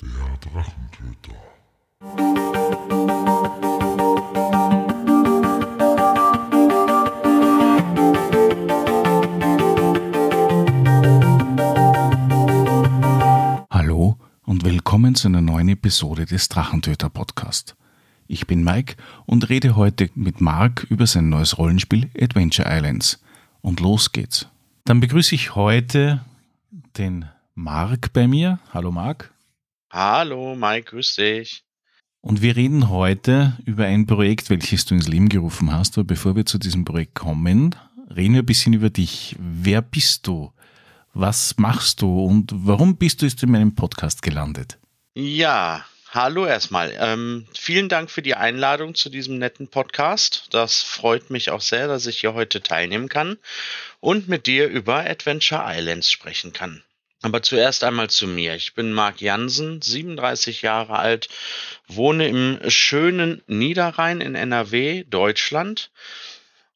Der Drachentöter. Hallo und willkommen zu einer neuen Episode des Drachentöter Podcast. Ich bin Mike und rede heute mit Mark über sein neues Rollenspiel Adventure Islands. Und los geht's. Dann begrüße ich heute den Mark bei mir. Hallo Mark. Hallo, Mike, grüß dich. Und wir reden heute über ein Projekt, welches du ins Leben gerufen hast. Aber bevor wir zu diesem Projekt kommen, reden wir ein bisschen über dich. Wer bist du? Was machst du und warum bist du jetzt in meinem Podcast gelandet? Ja, hallo erstmal. Ähm, vielen Dank für die Einladung zu diesem netten Podcast. Das freut mich auch sehr, dass ich hier heute teilnehmen kann und mit dir über Adventure Islands sprechen kann. Aber zuerst einmal zu mir. Ich bin Marc Jansen, 37 Jahre alt, wohne im schönen Niederrhein in NRW, Deutschland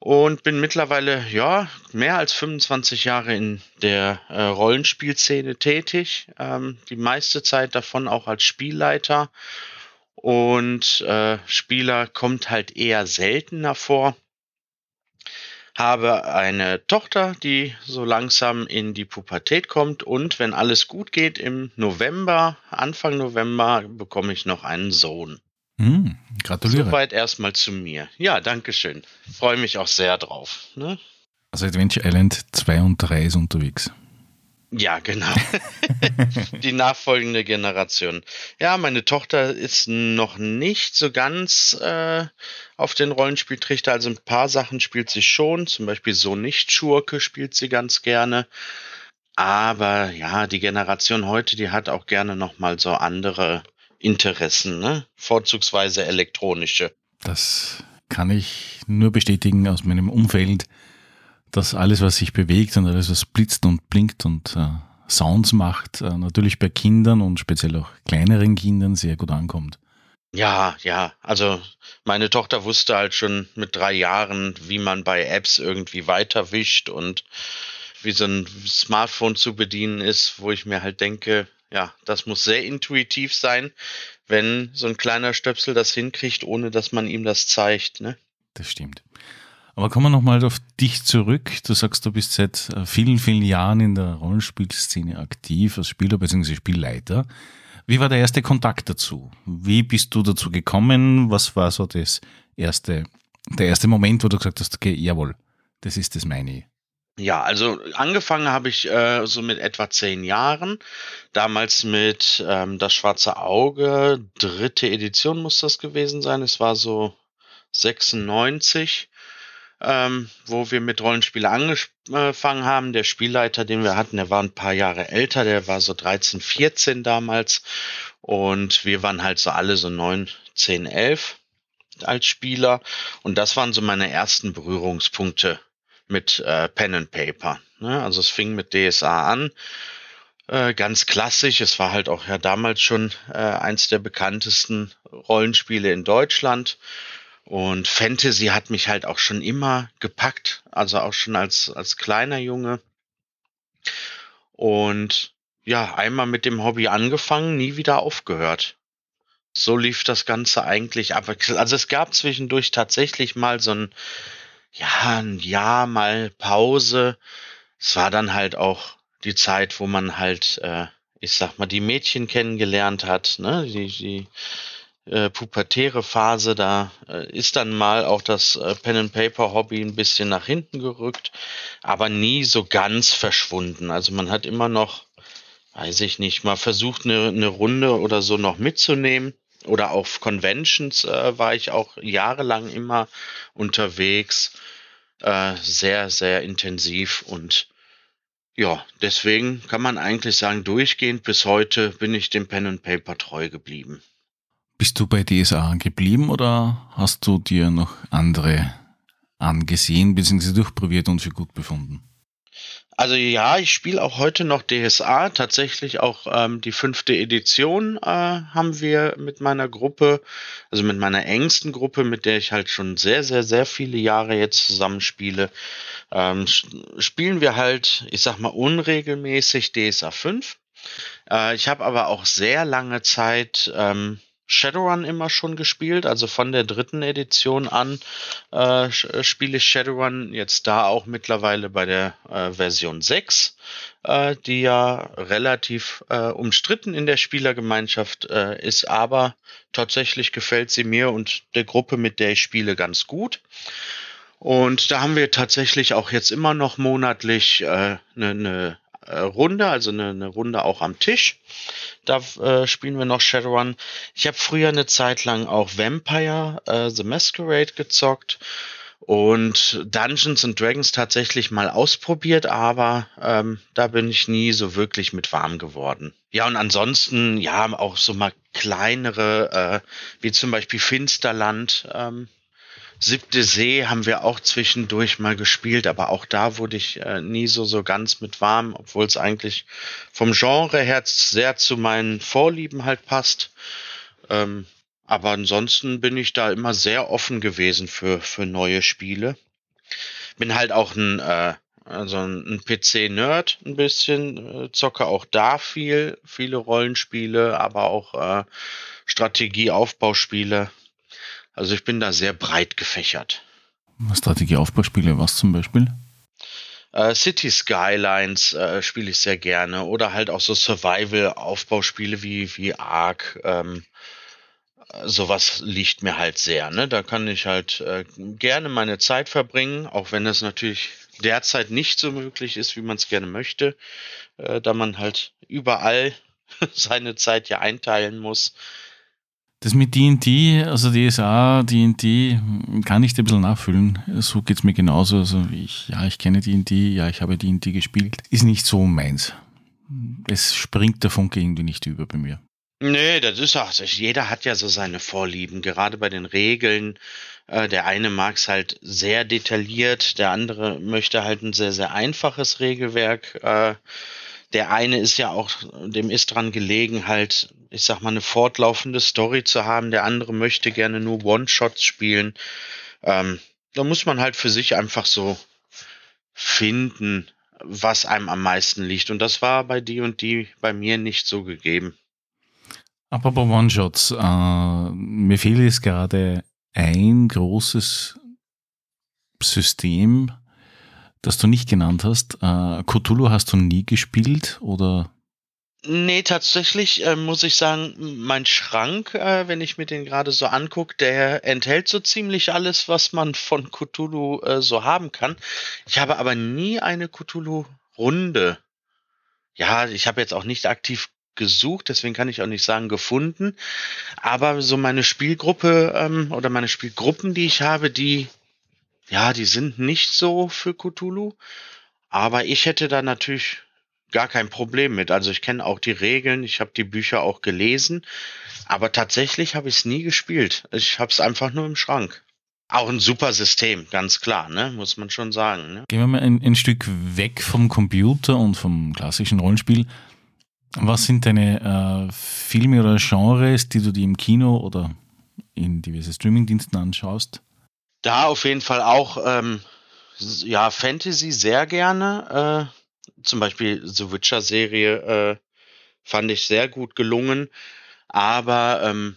und bin mittlerweile ja mehr als 25 Jahre in der äh, Rollenspielszene tätig. Ähm, die meiste Zeit davon auch als Spielleiter und äh, Spieler kommt halt eher seltener vor habe eine Tochter, die so langsam in die Pubertät kommt und wenn alles gut geht, im November, Anfang November, bekomme ich noch einen Sohn. Hm, gratuliere. Soweit erstmal zu mir. Ja, danke schön. Freue mich auch sehr drauf. Ne? Also Adventure Island 2 und 3 ist unterwegs. Ja, genau. die nachfolgende Generation. Ja, meine Tochter ist noch nicht so ganz äh, auf den Rollenspieltrichter. Also ein paar Sachen spielt sie schon. Zum Beispiel So nicht Schurke spielt sie ganz gerne. Aber ja, die Generation heute, die hat auch gerne nochmal so andere Interessen, ne? Vorzugsweise elektronische. Das kann ich nur bestätigen aus meinem Umfeld dass alles, was sich bewegt und alles, was blitzt und blinkt und äh, Sounds macht, äh, natürlich bei Kindern und speziell auch kleineren Kindern sehr gut ankommt. Ja, ja. Also meine Tochter wusste halt schon mit drei Jahren, wie man bei Apps irgendwie weiterwischt und wie so ein Smartphone zu bedienen ist, wo ich mir halt denke, ja, das muss sehr intuitiv sein, wenn so ein kleiner Stöpsel das hinkriegt, ohne dass man ihm das zeigt, ne? Das stimmt. Aber kommen wir nochmal auf dich zurück. Du sagst, du bist seit äh, vielen, vielen Jahren in der Rollenspielszene aktiv als Spieler bzw. Spielleiter. Wie war der erste Kontakt dazu? Wie bist du dazu gekommen? Was war so das erste, der erste Moment, wo du gesagt hast, okay, jawohl, das ist das meine. Ja, also angefangen habe ich äh, so mit etwa zehn Jahren. Damals mit ähm, Das Schwarze Auge, dritte Edition muss das gewesen sein. Es war so 96 ähm, wo wir mit Rollenspiele angefangen haben. Der Spielleiter, den wir hatten, der war ein paar Jahre älter, der war so 13, 14 damals. Und wir waren halt so alle so 9, 10, 11 als Spieler. Und das waren so meine ersten Berührungspunkte mit äh, Pen and Paper. Ne? Also es fing mit DSA an. Äh, ganz klassisch. Es war halt auch ja damals schon äh, eins der bekanntesten Rollenspiele in Deutschland. Und Fantasy hat mich halt auch schon immer gepackt, also auch schon als, als kleiner Junge. Und ja, einmal mit dem Hobby angefangen, nie wieder aufgehört. So lief das Ganze eigentlich ab. Also es gab zwischendurch tatsächlich mal so ein, ja, ein Jahr mal Pause. Es war dann halt auch die Zeit, wo man halt, äh, ich sag mal, die Mädchen kennengelernt hat, ne, die, die äh, pubertäre Phase, da äh, ist dann mal auch das äh, Pen and Paper Hobby ein bisschen nach hinten gerückt, aber nie so ganz verschwunden. Also man hat immer noch, weiß ich nicht, mal versucht eine, eine Runde oder so noch mitzunehmen. Oder auf Conventions äh, war ich auch jahrelang immer unterwegs, äh, sehr, sehr intensiv und ja, deswegen kann man eigentlich sagen, durchgehend bis heute bin ich dem Pen and Paper treu geblieben. Bist du bei DSA geblieben oder hast du dir noch andere angesehen bzw. durchprobiert und für gut befunden? Also ja, ich spiele auch heute noch DSA. Tatsächlich auch ähm, die fünfte Edition äh, haben wir mit meiner Gruppe, also mit meiner engsten Gruppe, mit der ich halt schon sehr, sehr, sehr viele Jahre jetzt zusammenspiele, ähm, spielen wir halt, ich sag mal, unregelmäßig DSA 5. Äh, ich habe aber auch sehr lange Zeit ähm, Shadowrun immer schon gespielt, also von der dritten Edition an äh, äh, spiele ich Shadowrun jetzt da auch mittlerweile bei der äh, Version 6, äh, die ja relativ äh, umstritten in der Spielergemeinschaft äh, ist, aber tatsächlich gefällt sie mir und der Gruppe, mit der ich spiele, ganz gut. Und da haben wir tatsächlich auch jetzt immer noch monatlich eine äh, ne, ne äh, Runde, also eine, eine, Runde auch am Tisch. Da äh, spielen wir noch Shadowrun. Ich habe früher eine Zeit lang auch Vampire äh, The Masquerade gezockt und Dungeons and Dragons tatsächlich mal ausprobiert, aber ähm, da bin ich nie so wirklich mit warm geworden. Ja, und ansonsten, ja, auch so mal kleinere, äh, wie zum Beispiel Finsterland, ähm, Siebte See haben wir auch zwischendurch mal gespielt, aber auch da wurde ich äh, nie so, so ganz mit warm, obwohl es eigentlich vom Genre her sehr zu meinen Vorlieben halt passt. Ähm, aber ansonsten bin ich da immer sehr offen gewesen für, für neue Spiele. Bin halt auch ein, äh, also ein PC-Nerd ein bisschen, äh, zocke auch da viel, viele Rollenspiele, aber auch äh, Strategie-Aufbauspiele. Also ich bin da sehr breit gefächert. Strategieaufbauspiele, was zum Beispiel? Äh, City Skylines äh, spiele ich sehr gerne oder halt auch so Survival-Aufbauspiele wie, wie Ark. Ähm, sowas liegt mir halt sehr. Ne? Da kann ich halt äh, gerne meine Zeit verbringen, auch wenn es natürlich derzeit nicht so möglich ist, wie man es gerne möchte, äh, da man halt überall seine Zeit ja einteilen muss. Das mit D&D, also DSA, D&D, kann ich dir ein bisschen nachfüllen. So geht es mir genauso. Also ich, ja, ich kenne D&D, ja, ich habe D&D gespielt. Ist nicht so meins. Es springt der Funke irgendwie nicht über bei mir. Nee, das ist auch, jeder hat ja so seine Vorlieben, gerade bei den Regeln. Äh, der eine mag es halt sehr detailliert, der andere möchte halt ein sehr, sehr einfaches Regelwerk. Äh, der eine ist ja auch, dem ist dran gelegen, halt, ich sag mal, eine fortlaufende Story zu haben. Der andere möchte gerne nur One-Shots spielen. Ähm, da muss man halt für sich einfach so finden, was einem am meisten liegt. Und das war bei die und die bei mir nicht so gegeben. Apropos One-Shots, äh, mir fehlt jetzt gerade ein großes System, das du nicht genannt hast. Äh, Cthulhu hast du nie gespielt oder? Nee, tatsächlich äh, muss ich sagen, mein Schrank, äh, wenn ich mir den gerade so angucke, der enthält so ziemlich alles, was man von Cthulhu äh, so haben kann. Ich habe aber nie eine Cthulhu-Runde. Ja, ich habe jetzt auch nicht aktiv gesucht, deswegen kann ich auch nicht sagen gefunden. Aber so meine Spielgruppe ähm, oder meine Spielgruppen, die ich habe, die ja, die sind nicht so für Cthulhu, aber ich hätte da natürlich gar kein Problem mit. Also ich kenne auch die Regeln, ich habe die Bücher auch gelesen, aber tatsächlich habe ich es nie gespielt. Ich habe es einfach nur im Schrank. Auch ein super System, ganz klar, ne? muss man schon sagen. Ne? Gehen wir mal ein, ein Stück weg vom Computer und vom klassischen Rollenspiel. Was sind deine äh, Filme oder Genres, die du dir im Kino oder in diverse Streamingdiensten anschaust? Da auf jeden Fall auch, ähm, ja, Fantasy sehr gerne. Äh, zum Beispiel The Witcher-Serie äh, fand ich sehr gut gelungen. Aber ähm,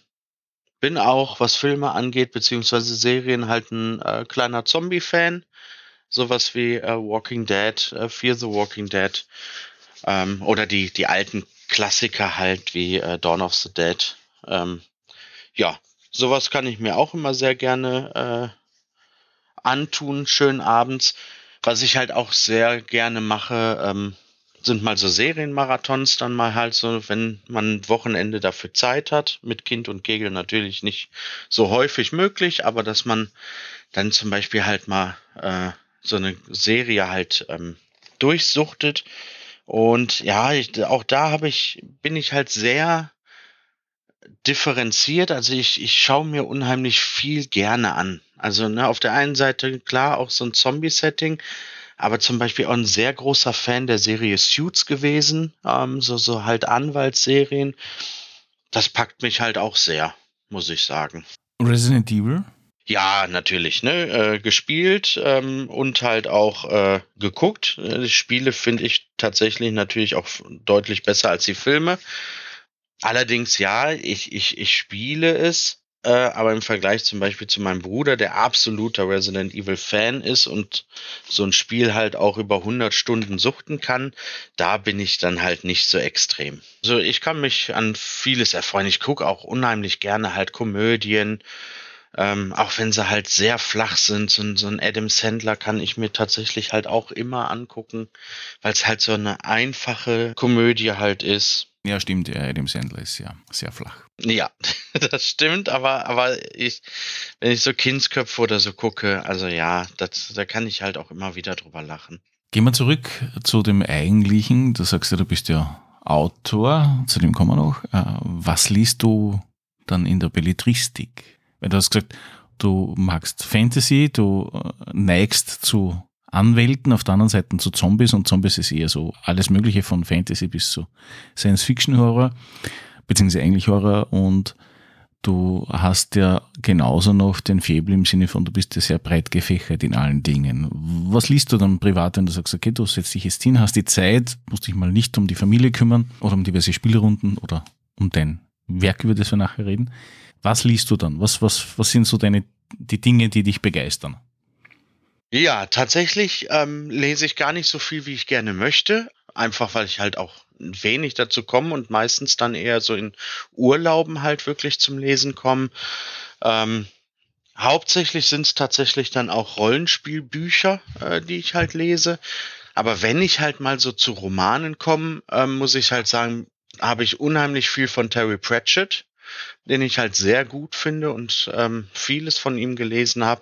bin auch, was Filme angeht, beziehungsweise Serien, halt ein äh, kleiner Zombie-Fan. Sowas wie äh, Walking Dead, äh, Fear the Walking Dead. Ähm, oder die, die alten Klassiker halt wie äh, Dawn of the Dead. Ähm, ja, sowas kann ich mir auch immer sehr gerne äh, antun, schön abends. Was ich halt auch sehr gerne mache, ähm, sind mal so Serienmarathons, dann mal halt so, wenn man Wochenende dafür Zeit hat, mit Kind und Kegel natürlich nicht so häufig möglich, aber dass man dann zum Beispiel halt mal äh, so eine Serie halt ähm, durchsuchtet. Und ja, ich, auch da habe ich, bin ich halt sehr differenziert. Also ich, ich schaue mir unheimlich viel gerne an. Also ne, auf der einen Seite klar auch so ein Zombie-Setting, aber zum Beispiel auch ein sehr großer Fan der Serie Suits gewesen, ähm, so, so halt Anwaltsserien. Das packt mich halt auch sehr, muss ich sagen. Resident Evil? Ja, natürlich, ne? Äh, gespielt ähm, und halt auch äh, geguckt. Äh, die Spiele finde ich tatsächlich natürlich auch deutlich besser als die Filme. Allerdings ja, ich, ich, ich spiele es, äh, aber im Vergleich zum Beispiel zu meinem Bruder, der absoluter Resident Evil Fan ist und so ein Spiel halt auch über 100 Stunden suchten kann, da bin ich dann halt nicht so extrem. Also ich kann mich an vieles erfreuen. Ich gucke auch unheimlich gerne halt Komödien ähm, auch wenn sie halt sehr flach sind, so, so ein Adam Sandler kann ich mir tatsächlich halt auch immer angucken, weil es halt so eine einfache Komödie halt ist. Ja, stimmt, ja, Adam Sandler ist ja sehr flach. Ja, das stimmt, aber, aber ich, wenn ich so Kindsköpfe oder so gucke, also ja, das, da kann ich halt auch immer wieder drüber lachen. Gehen wir zurück zu dem Eigentlichen. Du sagst ja, du bist ja Autor, zu dem kommen wir noch. Äh, was liest du dann in der Belletristik? Weil du hast gesagt, du magst Fantasy, du äh, neigst zu Anwälten, auf der anderen Seite zu Zombies und Zombies ist eher so alles Mögliche von Fantasy bis zu Science-Fiction-Horror, beziehungsweise eigentlich Horror und du hast ja genauso noch den Faible im Sinne von, du bist ja sehr breit gefächert in allen Dingen. Was liest du dann privat, wenn du sagst, okay, du setzt dich jetzt hin, hast die Zeit, musst dich mal nicht um die Familie kümmern oder um diverse Spielrunden oder um dein Werk, über das wir nachher reden. Was liest du dann? Was, was, was sind so deine, die Dinge, die dich begeistern? Ja, tatsächlich ähm, lese ich gar nicht so viel, wie ich gerne möchte. Einfach weil ich halt auch wenig dazu komme und meistens dann eher so in Urlauben halt wirklich zum Lesen komme. Ähm, hauptsächlich sind es tatsächlich dann auch Rollenspielbücher, äh, die ich halt lese. Aber wenn ich halt mal so zu Romanen komme, ähm, muss ich halt sagen, habe ich unheimlich viel von Terry Pratchett den ich halt sehr gut finde und ähm, vieles von ihm gelesen habe,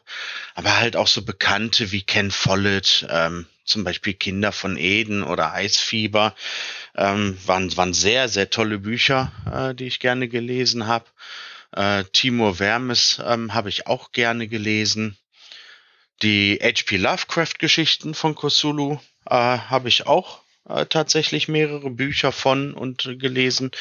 aber halt auch so Bekannte wie Ken Follett, ähm, zum Beispiel Kinder von Eden oder Eisfieber, ähm, waren, waren sehr, sehr tolle Bücher, äh, die ich gerne gelesen habe. Äh, Timur Vermes ähm, habe ich auch gerne gelesen. Die H.P. Lovecraft-Geschichten von Cthulhu äh, habe ich auch äh, tatsächlich mehrere Bücher von und gelesen.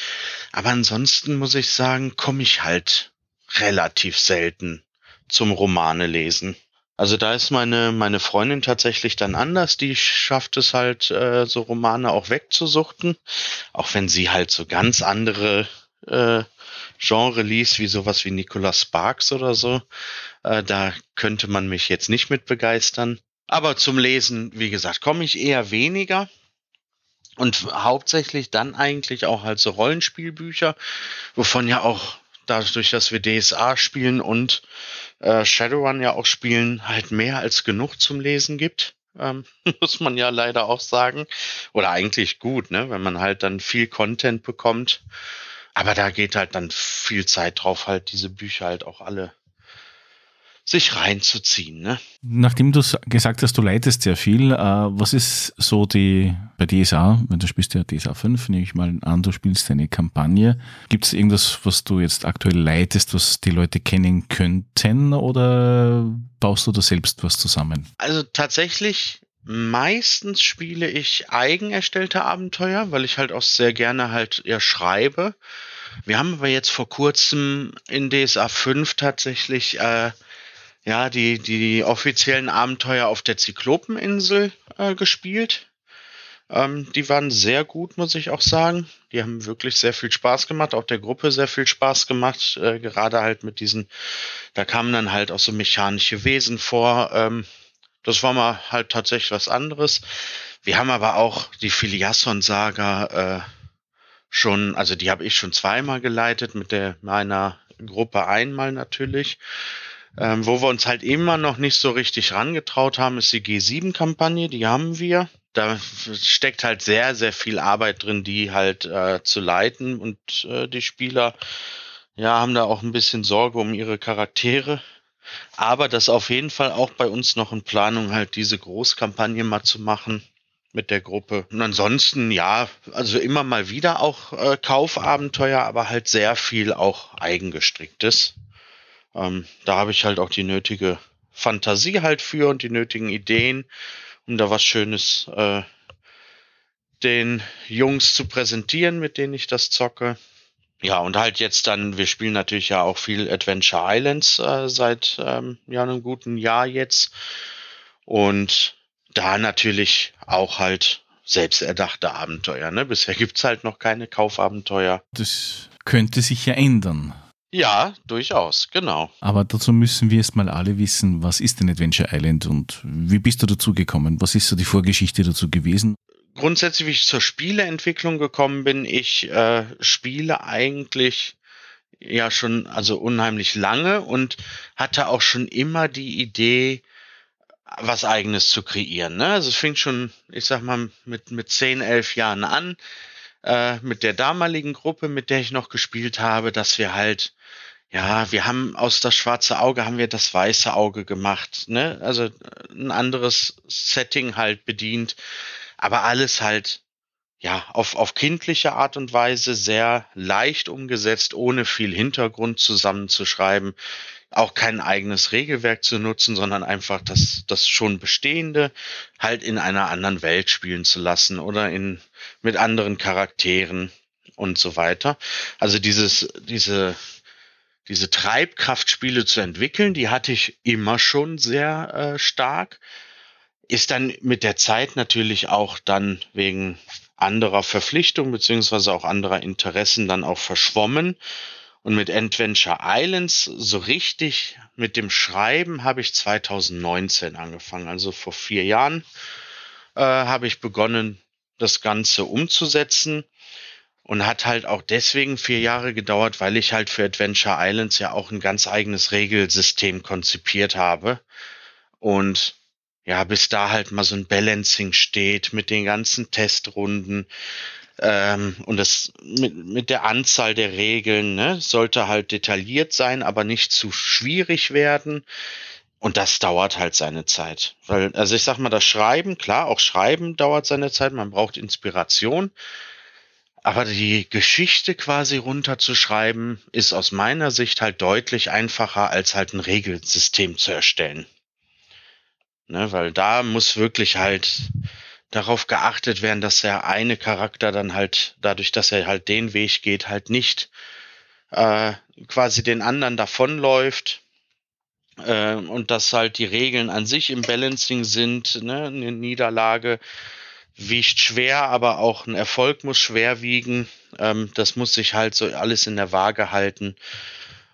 Aber ansonsten muss ich sagen, komme ich halt relativ selten zum Romane lesen. Also da ist meine, meine Freundin tatsächlich dann anders. Die schafft es halt, äh, so Romane auch wegzusuchten. Auch wenn sie halt so ganz andere äh, Genre liest, wie sowas wie Nicholas Sparks oder so. Äh, da könnte man mich jetzt nicht mit begeistern. Aber zum Lesen, wie gesagt, komme ich eher weniger. Und hauptsächlich dann eigentlich auch halt so Rollenspielbücher, wovon ja auch dadurch, dass wir DSA spielen und äh, Shadowrun ja auch spielen, halt mehr als genug zum Lesen gibt. Ähm, muss man ja leider auch sagen. Oder eigentlich gut, ne? wenn man halt dann viel Content bekommt. Aber da geht halt dann viel Zeit drauf, halt diese Bücher halt auch alle sich reinzuziehen. Ne? Nachdem du gesagt hast, du leitest sehr viel, äh, was ist so die bei DSA, wenn du spielst ja DSA 5, nehme ich mal an, du spielst eine Kampagne. Gibt es irgendwas, was du jetzt aktuell leitest, was die Leute kennen könnten oder baust du da selbst was zusammen? Also tatsächlich Meistens spiele ich eigen erstellte Abenteuer, weil ich halt auch sehr gerne halt eher schreibe. Wir haben aber jetzt vor kurzem in DSA 5 tatsächlich äh, ja, die, die offiziellen Abenteuer auf der Zyklopeninsel äh, gespielt. Ähm, die waren sehr gut, muss ich auch sagen. Die haben wirklich sehr viel Spaß gemacht, auch der Gruppe sehr viel Spaß gemacht. Äh, gerade halt mit diesen, da kamen dann halt auch so mechanische Wesen vor. Ähm, das war mal halt tatsächlich was anderes. Wir haben aber auch die Filiasson-Saga äh, schon, also die habe ich schon zweimal geleitet, mit der meiner Gruppe einmal natürlich. Ähm, wo wir uns halt immer noch nicht so richtig rangetraut haben, ist die G7-Kampagne, die haben wir. Da steckt halt sehr, sehr viel Arbeit drin, die halt äh, zu leiten und äh, die Spieler ja, haben da auch ein bisschen Sorge um ihre Charaktere. Aber das ist auf jeden Fall auch bei uns noch in Planung, halt diese Großkampagne mal zu machen mit der Gruppe. Und ansonsten, ja, also immer mal wieder auch äh, Kaufabenteuer, aber halt sehr viel auch eigengestricktes. Ähm, da habe ich halt auch die nötige Fantasie halt für und die nötigen Ideen, um da was Schönes äh, den Jungs zu präsentieren, mit denen ich das zocke. Ja, und halt jetzt dann, wir spielen natürlich ja auch viel Adventure Islands äh, seit ähm, ja, einem guten Jahr jetzt. Und da natürlich auch halt selbsterdachte Abenteuer. Ne? Bisher gibt's halt noch keine Kaufabenteuer. Das könnte sich ja ändern. Ja, durchaus, genau. Aber dazu müssen wir erstmal alle wissen, was ist denn Adventure Island und wie bist du dazu gekommen? Was ist so die Vorgeschichte dazu gewesen? Grundsätzlich, wie ich zur Spieleentwicklung gekommen bin, ich äh, spiele eigentlich ja schon also unheimlich lange und hatte auch schon immer die Idee, was eigenes zu kreieren. Ne? Also es fing schon, ich sag mal, mit, mit 10, 11 Jahren an, äh, mit der damaligen Gruppe, mit der ich noch gespielt habe, dass wir halt, ja, wir haben aus das schwarze Auge haben wir das weiße Auge gemacht, ne? Also ein anderes Setting halt bedient, aber alles halt ja, auf, auf kindliche Art und Weise sehr leicht umgesetzt, ohne viel Hintergrund zusammenzuschreiben auch kein eigenes Regelwerk zu nutzen, sondern einfach das, das schon bestehende halt in einer anderen Welt spielen zu lassen oder in, mit anderen Charakteren und so weiter. Also dieses, diese, diese Treibkraftspiele zu entwickeln, die hatte ich immer schon sehr äh, stark. Ist dann mit der Zeit natürlich auch dann wegen anderer Verpflichtungen beziehungsweise auch anderer Interessen dann auch verschwommen. Und mit Adventure Islands so richtig mit dem Schreiben habe ich 2019 angefangen. Also vor vier Jahren äh, habe ich begonnen, das Ganze umzusetzen. Und hat halt auch deswegen vier Jahre gedauert, weil ich halt für Adventure Islands ja auch ein ganz eigenes Regelsystem konzipiert habe. Und ja, bis da halt mal so ein Balancing steht mit den ganzen Testrunden, ähm, und das mit, mit der Anzahl der Regeln ne, sollte halt detailliert sein, aber nicht zu schwierig werden. Und das dauert halt seine Zeit. Weil, also ich sag mal, das Schreiben, klar, auch Schreiben dauert seine Zeit, man braucht Inspiration. Aber die Geschichte quasi runterzuschreiben, ist aus meiner Sicht halt deutlich einfacher, als halt ein Regelsystem zu erstellen. Ne, weil da muss wirklich halt darauf geachtet werden, dass der eine Charakter dann halt, dadurch, dass er halt den Weg geht, halt nicht äh, quasi den anderen davonläuft. Äh, und dass halt die Regeln an sich im Balancing sind. Ne? Eine Niederlage wiegt schwer, aber auch ein Erfolg muss schwer wiegen. Ähm, das muss sich halt so alles in der Waage halten.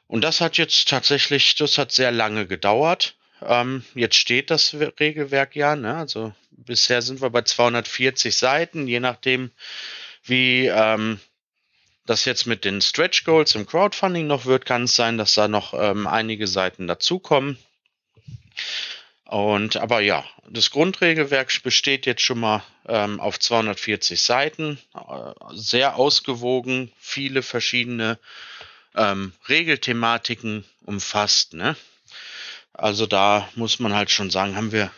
Und das hat jetzt tatsächlich, das hat sehr lange gedauert. Ähm, jetzt steht das Regelwerk ja, ne? also bisher sind wir bei 240 Seiten, je nachdem, wie ähm, das jetzt mit den Stretch Goals im Crowdfunding noch wird, kann es sein, dass da noch ähm, einige Seiten dazukommen. Und aber ja, das Grundregelwerk besteht jetzt schon mal ähm, auf 240 Seiten, äh, sehr ausgewogen, viele verschiedene ähm, Regelthematiken umfasst. Ne? Also da muss man halt schon sagen, haben wir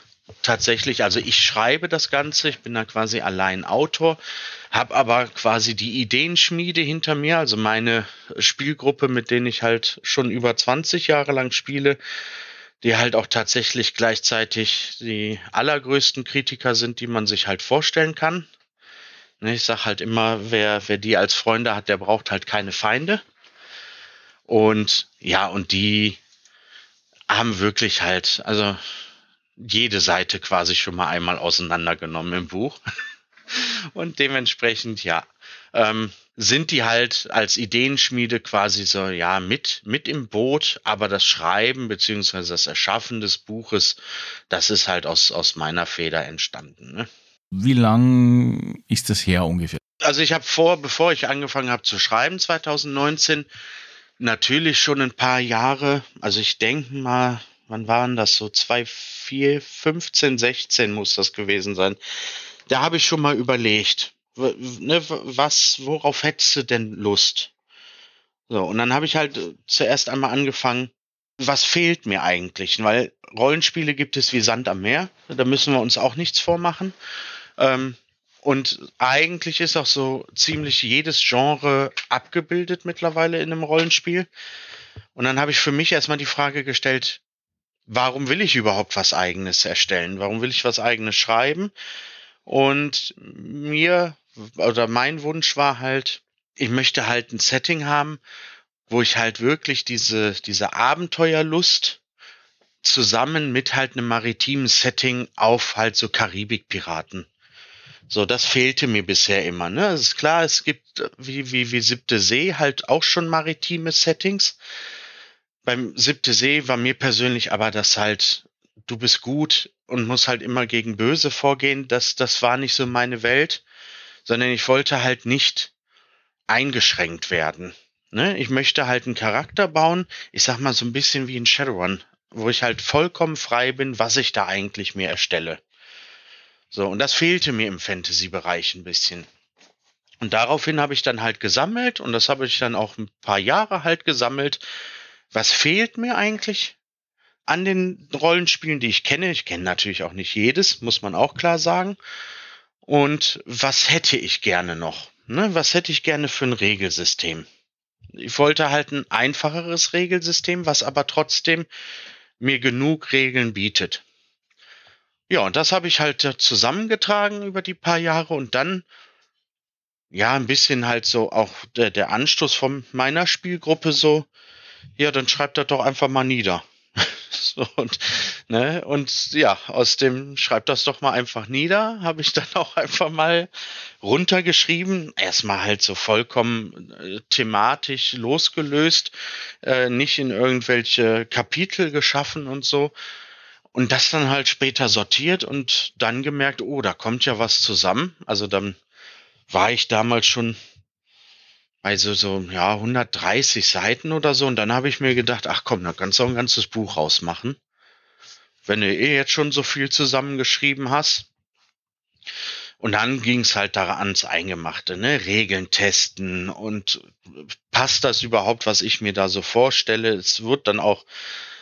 tatsächlich, also ich schreibe das Ganze, ich bin da quasi allein Autor, habe aber quasi die Ideenschmiede hinter mir, also meine Spielgruppe, mit denen ich halt schon über 20 Jahre lang spiele, die halt auch tatsächlich gleichzeitig die allergrößten Kritiker sind, die man sich halt vorstellen kann. Ne, ich sage halt immer, wer, wer die als Freunde hat, der braucht halt keine Feinde. Und ja, und die haben wirklich halt, also jede Seite quasi schon mal einmal auseinandergenommen im Buch. Und dementsprechend, ja, ähm, sind die halt als Ideenschmiede quasi so, ja, mit, mit im Boot, aber das Schreiben beziehungsweise das Erschaffen des Buches, das ist halt aus, aus meiner Feder entstanden. Ne? Wie lang ist das her ungefähr? Also ich habe vor, bevor ich angefangen habe zu schreiben, 2019, natürlich schon ein paar Jahre, also ich denke mal, wann waren das so? 2, 4, 15, 16 muss das gewesen sein. Da habe ich schon mal überlegt, ne, was, worauf hättest du denn Lust? So, und dann habe ich halt äh, zuerst einmal angefangen, was fehlt mir eigentlich? Weil Rollenspiele gibt es wie Sand am Meer, da müssen wir uns auch nichts vormachen. Ähm, und eigentlich ist auch so ziemlich jedes Genre abgebildet mittlerweile in einem Rollenspiel. Und dann habe ich für mich erstmal die Frage gestellt, warum will ich überhaupt was eigenes erstellen? Warum will ich was eigenes schreiben? Und mir oder mein Wunsch war halt, ich möchte halt ein Setting haben, wo ich halt wirklich diese, diese Abenteuerlust zusammen mit halt einem maritimen Setting auf halt so Karibikpiraten. So, das fehlte mir bisher immer. Ne? Es ist klar, es gibt wie, wie, wie Siebte See halt auch schon maritime Settings. Beim Siebte See war mir persönlich aber das halt, du bist gut und musst halt immer gegen Böse vorgehen. Das, das war nicht so meine Welt, sondern ich wollte halt nicht eingeschränkt werden. Ne? Ich möchte halt einen Charakter bauen, ich sag mal so ein bisschen wie in Shadowrun, wo ich halt vollkommen frei bin, was ich da eigentlich mir erstelle. So, und das fehlte mir im Fantasy-Bereich ein bisschen. Und daraufhin habe ich dann halt gesammelt und das habe ich dann auch ein paar Jahre halt gesammelt. Was fehlt mir eigentlich an den Rollenspielen, die ich kenne? Ich kenne natürlich auch nicht jedes, muss man auch klar sagen. Und was hätte ich gerne noch? Ne, was hätte ich gerne für ein Regelsystem? Ich wollte halt ein einfacheres Regelsystem, was aber trotzdem mir genug Regeln bietet. Ja, und das habe ich halt zusammengetragen über die paar Jahre und dann ja ein bisschen halt so auch der, der Anstoß von meiner Spielgruppe so, ja, dann schreibt das doch einfach mal nieder. so, und, ne, und ja, aus dem schreibt das doch mal einfach nieder, habe ich dann auch einfach mal runtergeschrieben. Erstmal halt so vollkommen äh, thematisch losgelöst, äh, nicht in irgendwelche Kapitel geschaffen und so. Und das dann halt später sortiert und dann gemerkt, oh, da kommt ja was zusammen. Also dann war ich damals schon also so, ja, 130 Seiten oder so. Und dann habe ich mir gedacht, ach komm, da kannst du auch ein ganzes Buch rausmachen. Wenn du eh jetzt schon so viel zusammengeschrieben hast. Und dann ging es halt daran ans Eingemachte, ne? Regeln testen und passt das überhaupt, was ich mir da so vorstelle? Es wird dann auch,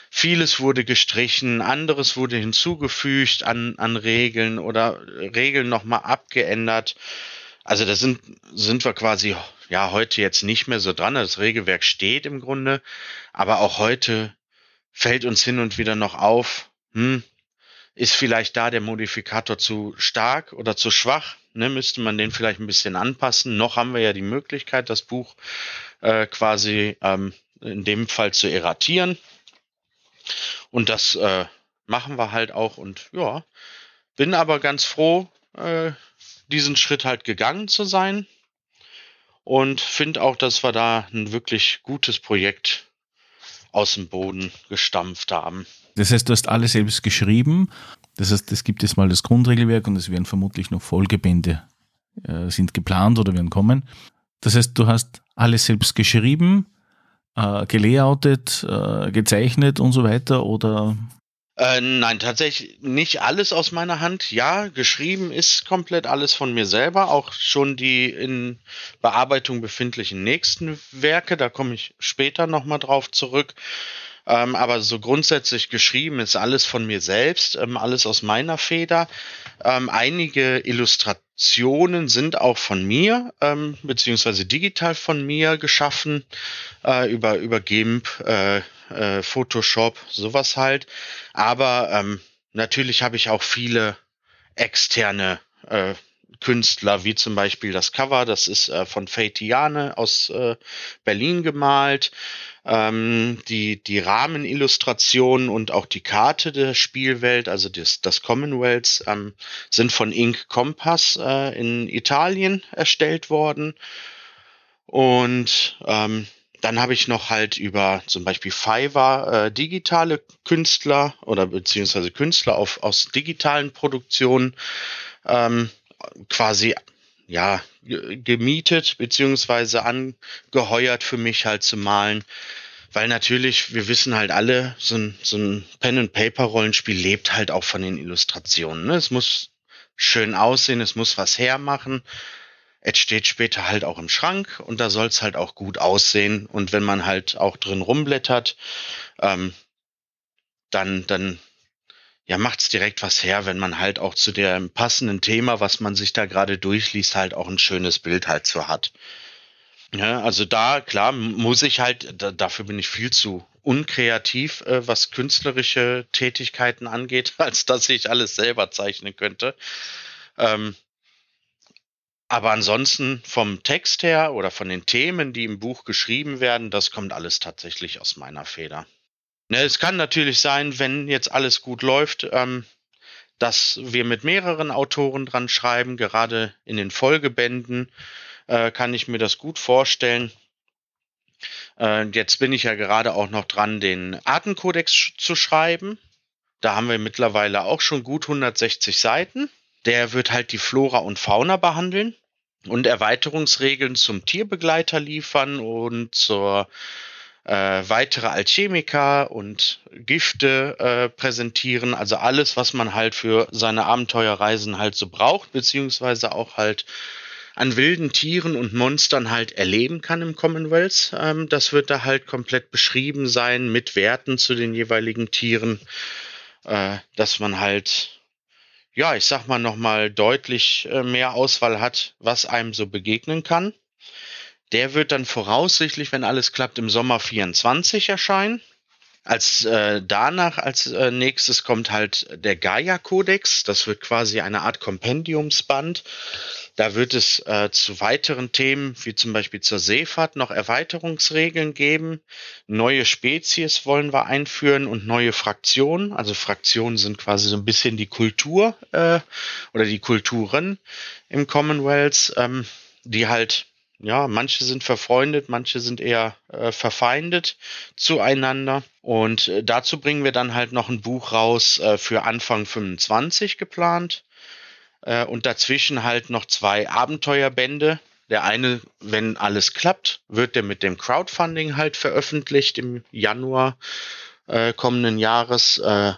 vieles wurde gestrichen, anderes wurde hinzugefügt an, an Regeln oder Regeln nochmal abgeändert. Also da sind, sind wir quasi ja heute jetzt nicht mehr so dran. Das Regelwerk steht im Grunde, aber auch heute fällt uns hin und wieder noch auf, hm, ist vielleicht da der Modifikator zu stark oder zu schwach? Ne, müsste man den vielleicht ein bisschen anpassen. Noch haben wir ja die Möglichkeit, das Buch äh, quasi ähm, in dem Fall zu erratieren. Und das äh, machen wir halt auch. Und ja, bin aber ganz froh, äh, diesen Schritt halt gegangen zu sein und finde auch, dass wir da ein wirklich gutes Projekt aus dem Boden gestampft haben. Das heißt, du hast alles selbst geschrieben. Das heißt, es gibt jetzt mal das Grundregelwerk und es werden vermutlich noch Folgebände äh, sind geplant oder werden kommen. Das heißt, du hast alles selbst geschrieben, äh, gelayoutet, äh, gezeichnet und so weiter oder äh, nein, tatsächlich nicht alles aus meiner Hand. Ja, geschrieben ist komplett alles von mir selber, auch schon die in Bearbeitung befindlichen nächsten Werke, da komme ich später nochmal drauf zurück. Ähm, aber so grundsätzlich geschrieben ist alles von mir selbst, ähm, alles aus meiner Feder. Ähm, einige Illustrationen sind auch von mir, ähm, beziehungsweise digital von mir geschaffen, äh, über, über GIMP, äh, äh, Photoshop, sowas halt. Aber ähm, natürlich habe ich auch viele externe äh, Künstler, wie zum Beispiel das Cover, das ist äh, von Faitiane aus äh, Berlin gemalt. Ähm, die, die Rahmenillustrationen und auch die Karte der Spielwelt, also das, das Commonwealth, ähm, sind von Ink Compass äh, in Italien erstellt worden. Und ähm, dann habe ich noch halt über zum Beispiel Fiverr äh, digitale Künstler oder beziehungsweise Künstler auf, aus digitalen Produktionen ähm, quasi ja gemietet beziehungsweise angeheuert für mich halt zu malen. Weil natürlich, wir wissen halt alle, so ein, so ein Pen-and-Paper-Rollenspiel lebt halt auch von den Illustrationen. Ne? Es muss schön aussehen, es muss was hermachen es steht später halt auch im Schrank und da soll es halt auch gut aussehen. Und wenn man halt auch drin rumblättert, ähm, dann, dann ja, macht's direkt was her, wenn man halt auch zu dem passenden Thema, was man sich da gerade durchliest, halt auch ein schönes Bild halt so hat. Ja, also da, klar, muss ich halt, da, dafür bin ich viel zu unkreativ, äh, was künstlerische Tätigkeiten angeht, als dass ich alles selber zeichnen könnte. Ähm, Aber ansonsten vom Text her oder von den Themen, die im Buch geschrieben werden, das kommt alles tatsächlich aus meiner Feder. Ne, es kann natürlich sein, wenn jetzt alles gut läuft, ähm, dass wir mit mehreren Autoren dran schreiben, gerade in den Folgebänden äh, kann ich mir das gut vorstellen. Äh, jetzt bin ich ja gerade auch noch dran, den Artenkodex sch zu schreiben. Da haben wir mittlerweile auch schon gut 160 Seiten. Der wird halt die Flora und Fauna behandeln und Erweiterungsregeln zum Tierbegleiter liefern und zur äh, weitere Alchemika und Gifte äh, präsentieren. Also alles, was man halt für seine Abenteuerreisen halt so braucht, beziehungsweise auch halt an wilden Tieren und Monstern halt erleben kann im Commonwealth. Ähm, das wird da halt komplett beschrieben sein mit Werten zu den jeweiligen Tieren, äh, dass man halt ja, ich sag mal, nochmal deutlich äh, mehr Auswahl hat, was einem so begegnen kann. Der wird dann voraussichtlich, wenn alles klappt, im Sommer 24 erscheinen. Als äh, danach als äh, nächstes kommt halt der Gaia-Kodex. Das wird quasi eine Art Kompendiumsband. Da wird es äh, zu weiteren Themen, wie zum Beispiel zur Seefahrt, noch Erweiterungsregeln geben. Neue Spezies wollen wir einführen und neue Fraktionen. Also Fraktionen sind quasi so ein bisschen die Kultur äh, oder die Kulturen im Commonwealth, ähm, die halt ja, manche sind verfreundet, manche sind eher äh, verfeindet zueinander. Und äh, dazu bringen wir dann halt noch ein Buch raus äh, für Anfang 25 geplant. Äh, und dazwischen halt noch zwei Abenteuerbände. Der eine, wenn alles klappt, wird der mit dem Crowdfunding halt veröffentlicht im Januar äh, kommenden Jahres. Äh,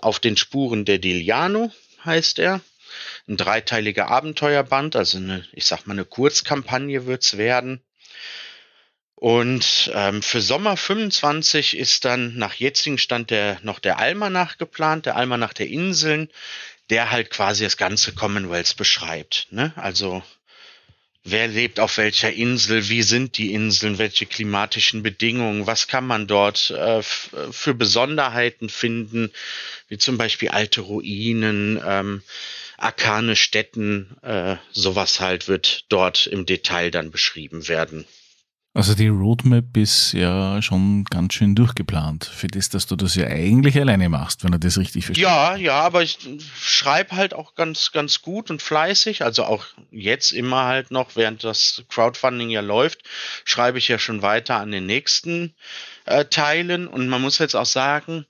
auf den Spuren der Diliano heißt er ein dreiteiliger Abenteuerband, also eine, ich sag mal, eine Kurzkampagne wird's werden. Und ähm, für Sommer 25 ist dann nach jetzigem Stand der noch der Almanach geplant, der Almanach der Inseln, der halt quasi das ganze Commonwealth beschreibt. Ne? Also wer lebt auf welcher Insel, wie sind die Inseln, welche klimatischen Bedingungen, was kann man dort äh, für Besonderheiten finden, wie zum Beispiel alte Ruinen, ähm, arkane Städten, äh, sowas halt wird dort im Detail dann beschrieben werden. Also die Roadmap ist ja schon ganz schön durchgeplant für das, dass du das ja eigentlich alleine machst, wenn du das richtig verstehst. Ja, ja, aber ich schreibe halt auch ganz, ganz gut und fleißig. Also auch jetzt immer halt noch, während das Crowdfunding ja läuft, schreibe ich ja schon weiter an den nächsten äh, Teilen. Und man muss jetzt auch sagen,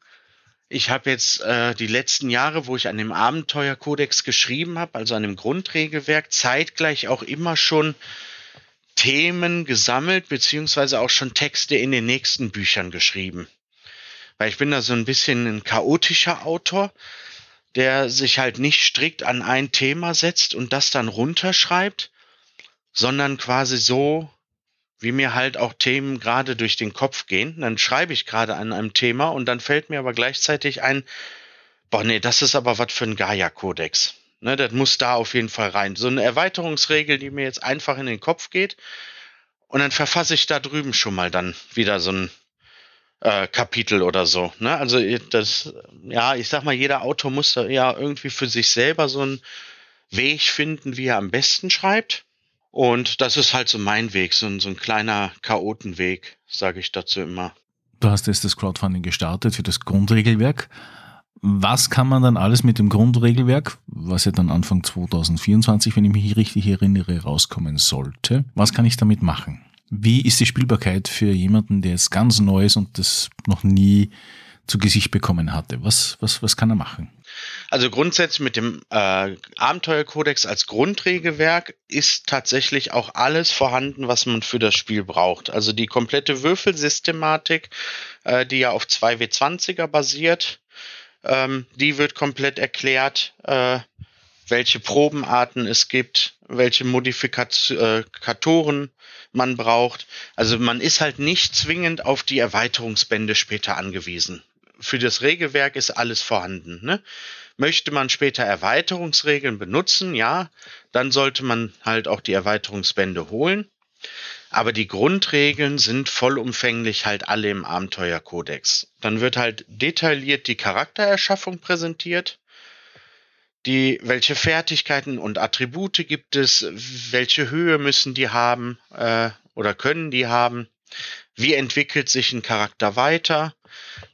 ich habe jetzt äh, die letzten Jahre, wo ich an dem Abenteuerkodex geschrieben habe, also an dem Grundregelwerk, zeitgleich auch immer schon Themen gesammelt, beziehungsweise auch schon Texte in den nächsten Büchern geschrieben. Weil ich bin da so ein bisschen ein chaotischer Autor, der sich halt nicht strikt an ein Thema setzt und das dann runterschreibt, sondern quasi so, wie mir halt auch Themen gerade durch den Kopf gehen. Dann schreibe ich gerade an einem Thema und dann fällt mir aber gleichzeitig ein, boah, nee, das ist aber was für ein Gaia-Kodex. Ne, das muss da auf jeden Fall rein. So eine Erweiterungsregel, die mir jetzt einfach in den Kopf geht. Und dann verfasse ich da drüben schon mal dann wieder so ein äh, Kapitel oder so. Ne? Also das, ja, ich sag mal, jeder Autor muss da ja irgendwie für sich selber so einen Weg finden, wie er am besten schreibt. Und das ist halt so mein Weg, so ein, so ein kleiner Chaotenweg, sage ich dazu immer. Du hast jetzt das Crowdfunding gestartet für das Grundregelwerk. Was kann man dann alles mit dem Grundregelwerk, was ja dann Anfang 2024, wenn ich mich richtig erinnere, rauskommen sollte, was kann ich damit machen? Wie ist die Spielbarkeit für jemanden, der jetzt ganz neu ist und das noch nie zu Gesicht bekommen hatte? Was, was, was kann er machen? Also grundsätzlich mit dem äh, Abenteuerkodex als Grundregelwerk ist tatsächlich auch alles vorhanden, was man für das Spiel braucht. Also die komplette Würfelsystematik, äh, die ja auf 2W20er basiert, ähm, die wird komplett erklärt, äh, welche Probenarten es gibt, welche Modifikatoren äh, man braucht. Also man ist halt nicht zwingend auf die Erweiterungsbände später angewiesen. Für das Regelwerk ist alles vorhanden. Ne? Möchte man später Erweiterungsregeln benutzen, ja, dann sollte man halt auch die Erweiterungsbände holen. Aber die Grundregeln sind vollumfänglich halt alle im Abenteuerkodex. Dann wird halt detailliert die Charaktererschaffung präsentiert. die, welche Fertigkeiten und Attribute gibt es, welche Höhe müssen die haben äh, oder können die haben, wie entwickelt sich ein Charakter weiter.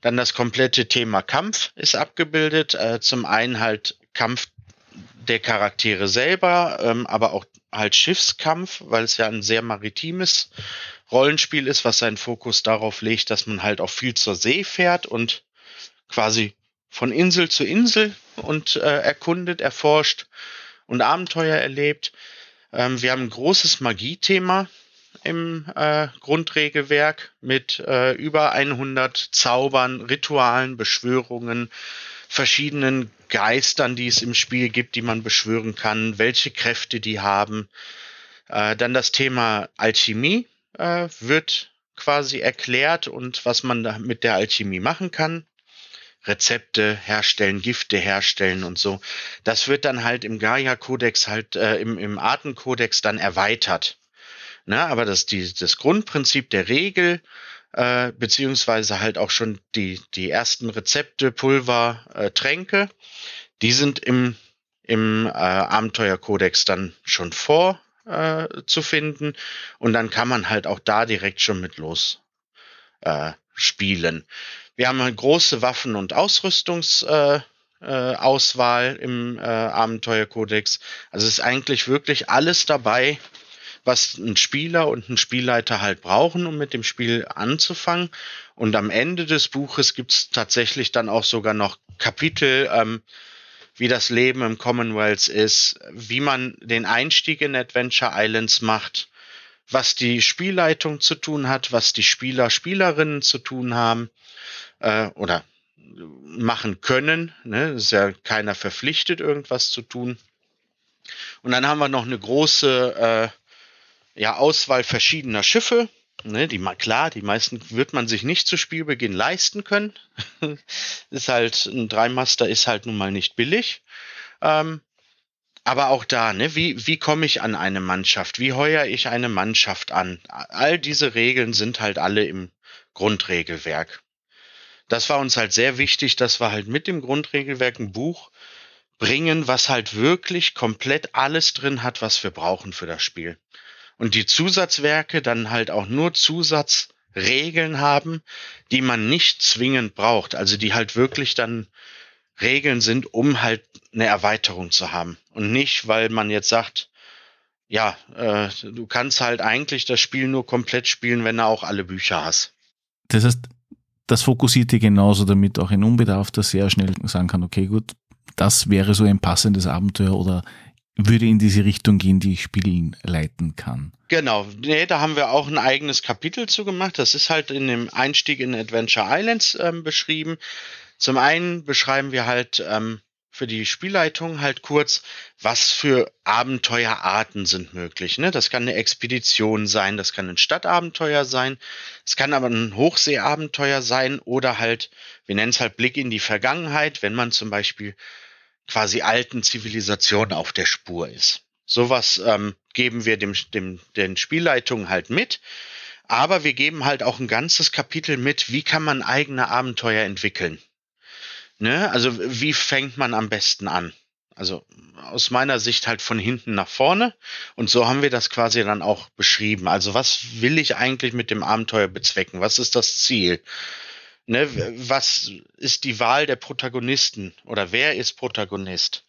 Dann das komplette Thema Kampf ist abgebildet. Äh, zum einen halt Kampf der Charaktere selber, ähm, aber auch halt Schiffskampf, weil es ja ein sehr maritimes Rollenspiel ist, was seinen Fokus darauf legt, dass man halt auch viel zur See fährt und quasi von Insel zu Insel und äh, erkundet, erforscht und Abenteuer erlebt. Ähm, wir haben ein großes Magiethema im äh, Grundregelwerk mit äh, über 100 Zaubern, Ritualen, Beschwörungen, verschiedenen Geistern, die es im Spiel gibt, die man beschwören kann, welche Kräfte die haben. Äh, dann das Thema Alchemie äh, wird quasi erklärt und was man mit der Alchemie machen kann. Rezepte herstellen, Gifte herstellen und so. Das wird dann halt im Gaia-Kodex halt, äh, im, im Artenkodex dann erweitert. Na, aber das, die, das Grundprinzip der Regel, äh, beziehungsweise halt auch schon die, die ersten Rezepte, Pulver, äh, Tränke, die sind im, im äh, Abenteuerkodex dann schon vor äh, zu finden. Und dann kann man halt auch da direkt schon mit los äh, spielen. Wir haben eine große Waffen- und Ausrüstungsauswahl äh, im Abenteuerkodex. Also ist eigentlich wirklich alles dabei, was ein Spieler und ein Spielleiter halt brauchen, um mit dem Spiel anzufangen. Und am Ende des Buches gibt es tatsächlich dann auch sogar noch Kapitel, ähm, wie das Leben im Commonwealth ist, wie man den Einstieg in Adventure Islands macht, was die Spielleitung zu tun hat, was die Spieler, Spielerinnen zu tun haben äh, oder machen können. Ne? Ist ja keiner verpflichtet, irgendwas zu tun. Und dann haben wir noch eine große äh, ja, Auswahl verschiedener Schiffe. Ne, die klar, die meisten wird man sich nicht zu Spielbeginn leisten können. ist halt ein Dreimaster ist halt nun mal nicht billig. Ähm, aber auch da, ne, wie, wie komme ich an eine Mannschaft? Wie heuer ich eine Mannschaft an? All diese Regeln sind halt alle im Grundregelwerk. Das war uns halt sehr wichtig, dass wir halt mit dem Grundregelwerk ein Buch bringen, was halt wirklich komplett alles drin hat, was wir brauchen für das Spiel und die Zusatzwerke dann halt auch nur Zusatzregeln haben, die man nicht zwingend braucht. Also die halt wirklich dann Regeln sind, um halt eine Erweiterung zu haben. Und nicht, weil man jetzt sagt, ja, äh, du kannst halt eigentlich das Spiel nur komplett spielen, wenn du auch alle Bücher hast. Das heißt, das fokussiert dir genauso, damit auch ein Unbedarfter sehr schnell sagen kann, okay, gut, das wäre so ein passendes Abenteuer oder würde in diese Richtung gehen, die ich spielen leiten kann. Genau, nee, da haben wir auch ein eigenes Kapitel zu gemacht. Das ist halt in dem Einstieg in Adventure Islands ähm, beschrieben. Zum einen beschreiben wir halt ähm, für die Spielleitung halt kurz, was für Abenteuerarten sind möglich. Ne? Das kann eine Expedition sein, das kann ein Stadtabenteuer sein, es kann aber ein Hochseeabenteuer sein oder halt, wir nennen es halt Blick in die Vergangenheit, wenn man zum Beispiel quasi alten Zivilisation auf der Spur ist. Sowas ähm, geben wir dem, dem, den Spielleitungen halt mit. Aber wir geben halt auch ein ganzes Kapitel mit, wie kann man eigene Abenteuer entwickeln. Ne? Also wie fängt man am besten an? Also aus meiner Sicht halt von hinten nach vorne. Und so haben wir das quasi dann auch beschrieben. Also was will ich eigentlich mit dem Abenteuer bezwecken? Was ist das Ziel? Ne, was ist die Wahl der Protagonisten oder wer ist Protagonist?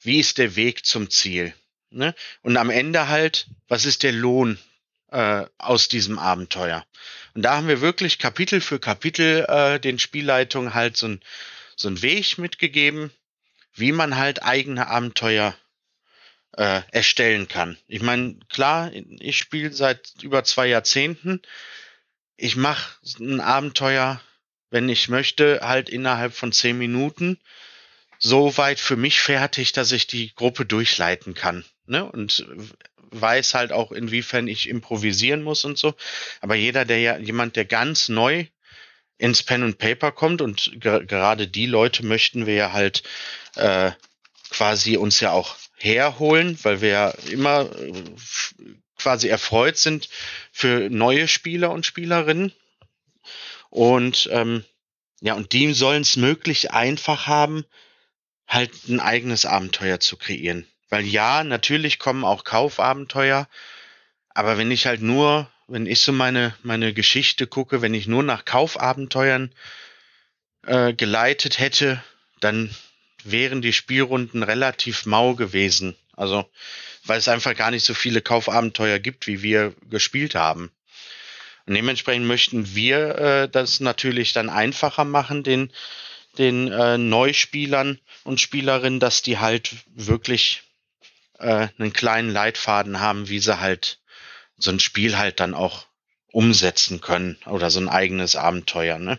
Wie ist der Weg zum Ziel? Ne? Und am Ende halt, was ist der Lohn äh, aus diesem Abenteuer? Und da haben wir wirklich Kapitel für Kapitel äh, den Spielleitungen halt so ein, so ein Weg mitgegeben, wie man halt eigene Abenteuer äh, erstellen kann. Ich meine, klar, ich spiele seit über zwei Jahrzehnten. Ich mache ein Abenteuer wenn ich möchte, halt innerhalb von zehn Minuten so weit für mich fertig, dass ich die Gruppe durchleiten kann. Ne? Und weiß halt auch, inwiefern ich improvisieren muss und so. Aber jeder, der ja, jemand, der ganz neu ins Pen und Paper kommt und ge gerade die Leute möchten wir ja halt äh, quasi uns ja auch herholen, weil wir ja immer äh, quasi erfreut sind für neue Spieler und Spielerinnen. Und ähm, ja, und die sollen es möglich einfach haben, halt ein eigenes Abenteuer zu kreieren. Weil ja, natürlich kommen auch Kaufabenteuer, aber wenn ich halt nur, wenn ich so meine, meine Geschichte gucke, wenn ich nur nach Kaufabenteuern äh, geleitet hätte, dann wären die Spielrunden relativ mau gewesen. Also, weil es einfach gar nicht so viele Kaufabenteuer gibt, wie wir gespielt haben. Und dementsprechend möchten wir äh, das natürlich dann einfacher machen, den, den äh, Neuspielern und Spielerinnen, dass die halt wirklich äh, einen kleinen Leitfaden haben, wie sie halt so ein Spiel halt dann auch umsetzen können oder so ein eigenes Abenteuer. Ne?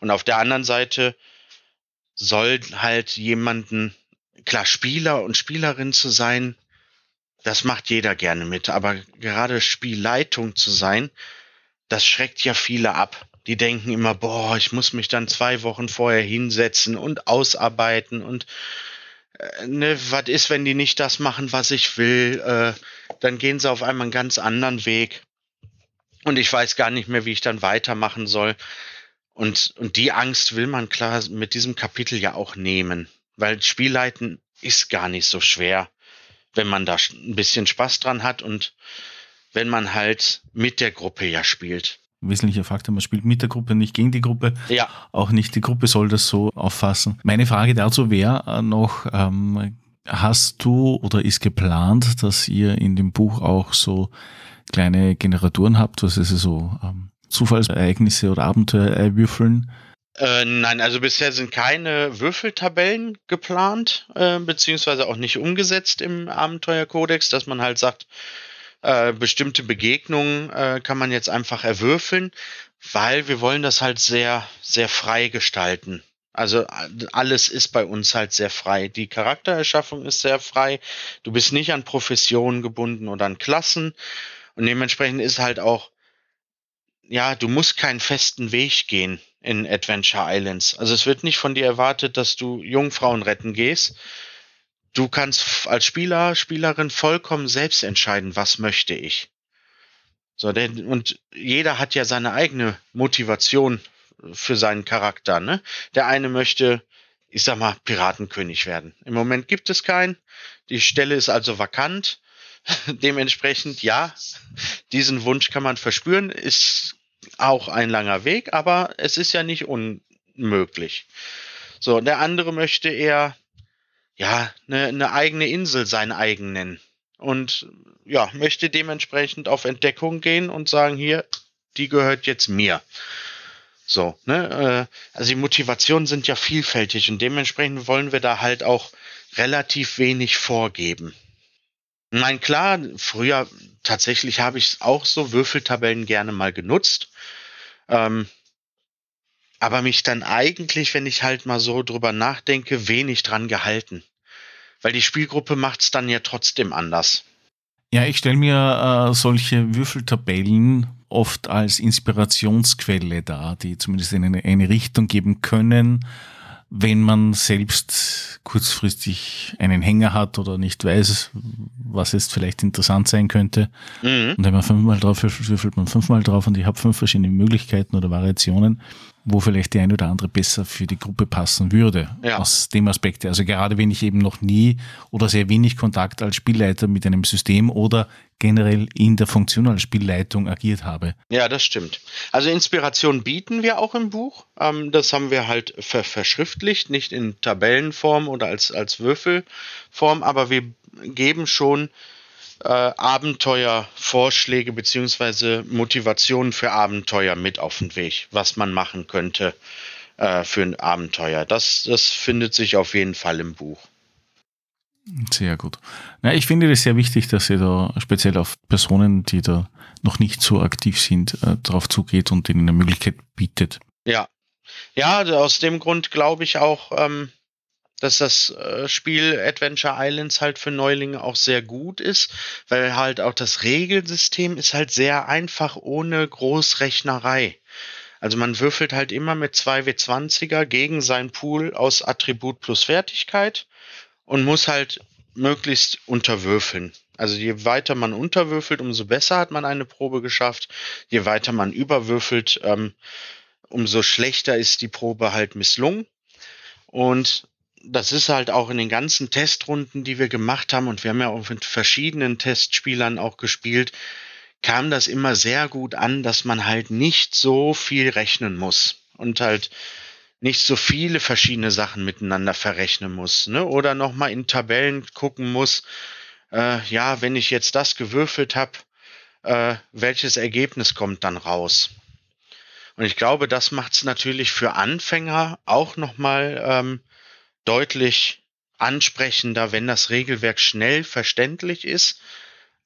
Und auf der anderen Seite soll halt jemanden, klar, Spieler und Spielerin zu sein, das macht jeder gerne mit, aber gerade Spielleitung zu sein, das schreckt ja viele ab. Die denken immer, boah, ich muss mich dann zwei Wochen vorher hinsetzen und ausarbeiten und äh, ne, was ist, wenn die nicht das machen, was ich will? Äh, dann gehen sie auf einmal einen ganz anderen Weg. Und ich weiß gar nicht mehr, wie ich dann weitermachen soll. Und, und die Angst will man klar mit diesem Kapitel ja auch nehmen. Weil Spielleiten ist gar nicht so schwer, wenn man da ein bisschen Spaß dran hat und wenn man halt mit der Gruppe ja spielt wesentlicher Faktor. Man spielt mit der Gruppe, nicht gegen die Gruppe. Ja. Auch nicht die Gruppe soll das so auffassen. Meine Frage dazu wäre noch, ähm, hast du oder ist geplant, dass ihr in dem Buch auch so kleine Generatoren habt, was ist so ähm, Zufallsereignisse oder Abenteuer würfeln? Äh, nein, also bisher sind keine Würfeltabellen geplant, äh, beziehungsweise auch nicht umgesetzt im Abenteuerkodex, dass man halt sagt, äh, bestimmte Begegnungen äh, kann man jetzt einfach erwürfeln, weil wir wollen das halt sehr, sehr frei gestalten. Also alles ist bei uns halt sehr frei. Die Charaktererschaffung ist sehr frei. Du bist nicht an Professionen gebunden oder an Klassen. Und dementsprechend ist halt auch, ja, du musst keinen festen Weg gehen in Adventure Islands. Also es wird nicht von dir erwartet, dass du Jungfrauen retten gehst, du kannst als Spieler, Spielerin vollkommen selbst entscheiden, was möchte ich. So, denn, und jeder hat ja seine eigene Motivation für seinen Charakter, ne? Der eine möchte, ich sag mal, Piratenkönig werden. Im Moment gibt es keinen. Die Stelle ist also vakant. Dementsprechend, ja, diesen Wunsch kann man verspüren, ist auch ein langer Weg, aber es ist ja nicht unmöglich. So, der andere möchte eher ja, eine, eine eigene Insel sein eigen nennen. Und ja, möchte dementsprechend auf Entdeckung gehen und sagen, hier, die gehört jetzt mir. So, ne? Äh, also die Motivationen sind ja vielfältig und dementsprechend wollen wir da halt auch relativ wenig vorgeben. Nein, klar, früher tatsächlich habe ich auch so Würfeltabellen gerne mal genutzt. Ähm, aber mich dann eigentlich, wenn ich halt mal so drüber nachdenke, wenig dran gehalten. Weil die Spielgruppe macht es dann ja trotzdem anders. Ja, ich stelle mir äh, solche Würfeltabellen oft als Inspirationsquelle dar, die zumindest in eine, eine Richtung geben können, wenn man selbst kurzfristig einen Hänger hat oder nicht weiß, was jetzt vielleicht interessant sein könnte. Mhm. Und wenn man fünfmal drauf würfelt, man fünfmal drauf und ich habe fünf verschiedene Möglichkeiten oder Variationen wo vielleicht die eine oder andere besser für die Gruppe passen würde. Ja. Aus dem Aspekt. Also gerade wenn ich eben noch nie oder sehr wenig Kontakt als Spielleiter mit einem System oder generell in der Funktion als Spielleitung agiert habe. Ja, das stimmt. Also Inspiration bieten wir auch im Buch. Ähm, das haben wir halt ver verschriftlicht, nicht in Tabellenform oder als, als Würfelform, aber wir geben schon äh, Abenteuervorschläge beziehungsweise Motivationen für Abenteuer mit auf den Weg, was man machen könnte äh, für ein Abenteuer. Das, das findet sich auf jeden Fall im Buch. Sehr gut. Na, ich finde es sehr wichtig, dass ihr da speziell auf Personen, die da noch nicht so aktiv sind, äh, darauf zugeht und ihnen eine Möglichkeit bietet. Ja. Ja, aus dem Grund glaube ich auch, ähm, dass das äh, Spiel Adventure Islands halt für Neulinge auch sehr gut ist, weil halt auch das Regelsystem ist halt sehr einfach ohne Großrechnerei. Also man würfelt halt immer mit 2W20er gegen sein Pool aus Attribut plus Fertigkeit und muss halt möglichst unterwürfeln. Also je weiter man unterwürfelt, umso besser hat man eine Probe geschafft. Je weiter man überwürfelt, ähm, umso schlechter ist die Probe halt misslungen. Und das ist halt auch in den ganzen Testrunden, die wir gemacht haben, und wir haben ja auch mit verschiedenen Testspielern auch gespielt, kam das immer sehr gut an, dass man halt nicht so viel rechnen muss und halt nicht so viele verschiedene Sachen miteinander verrechnen muss, ne? Oder nochmal in Tabellen gucken muss, äh, ja, wenn ich jetzt das gewürfelt habe, äh, welches Ergebnis kommt dann raus? Und ich glaube, das macht es natürlich für Anfänger auch nochmal ähm, deutlich ansprechender, wenn das Regelwerk schnell verständlich ist,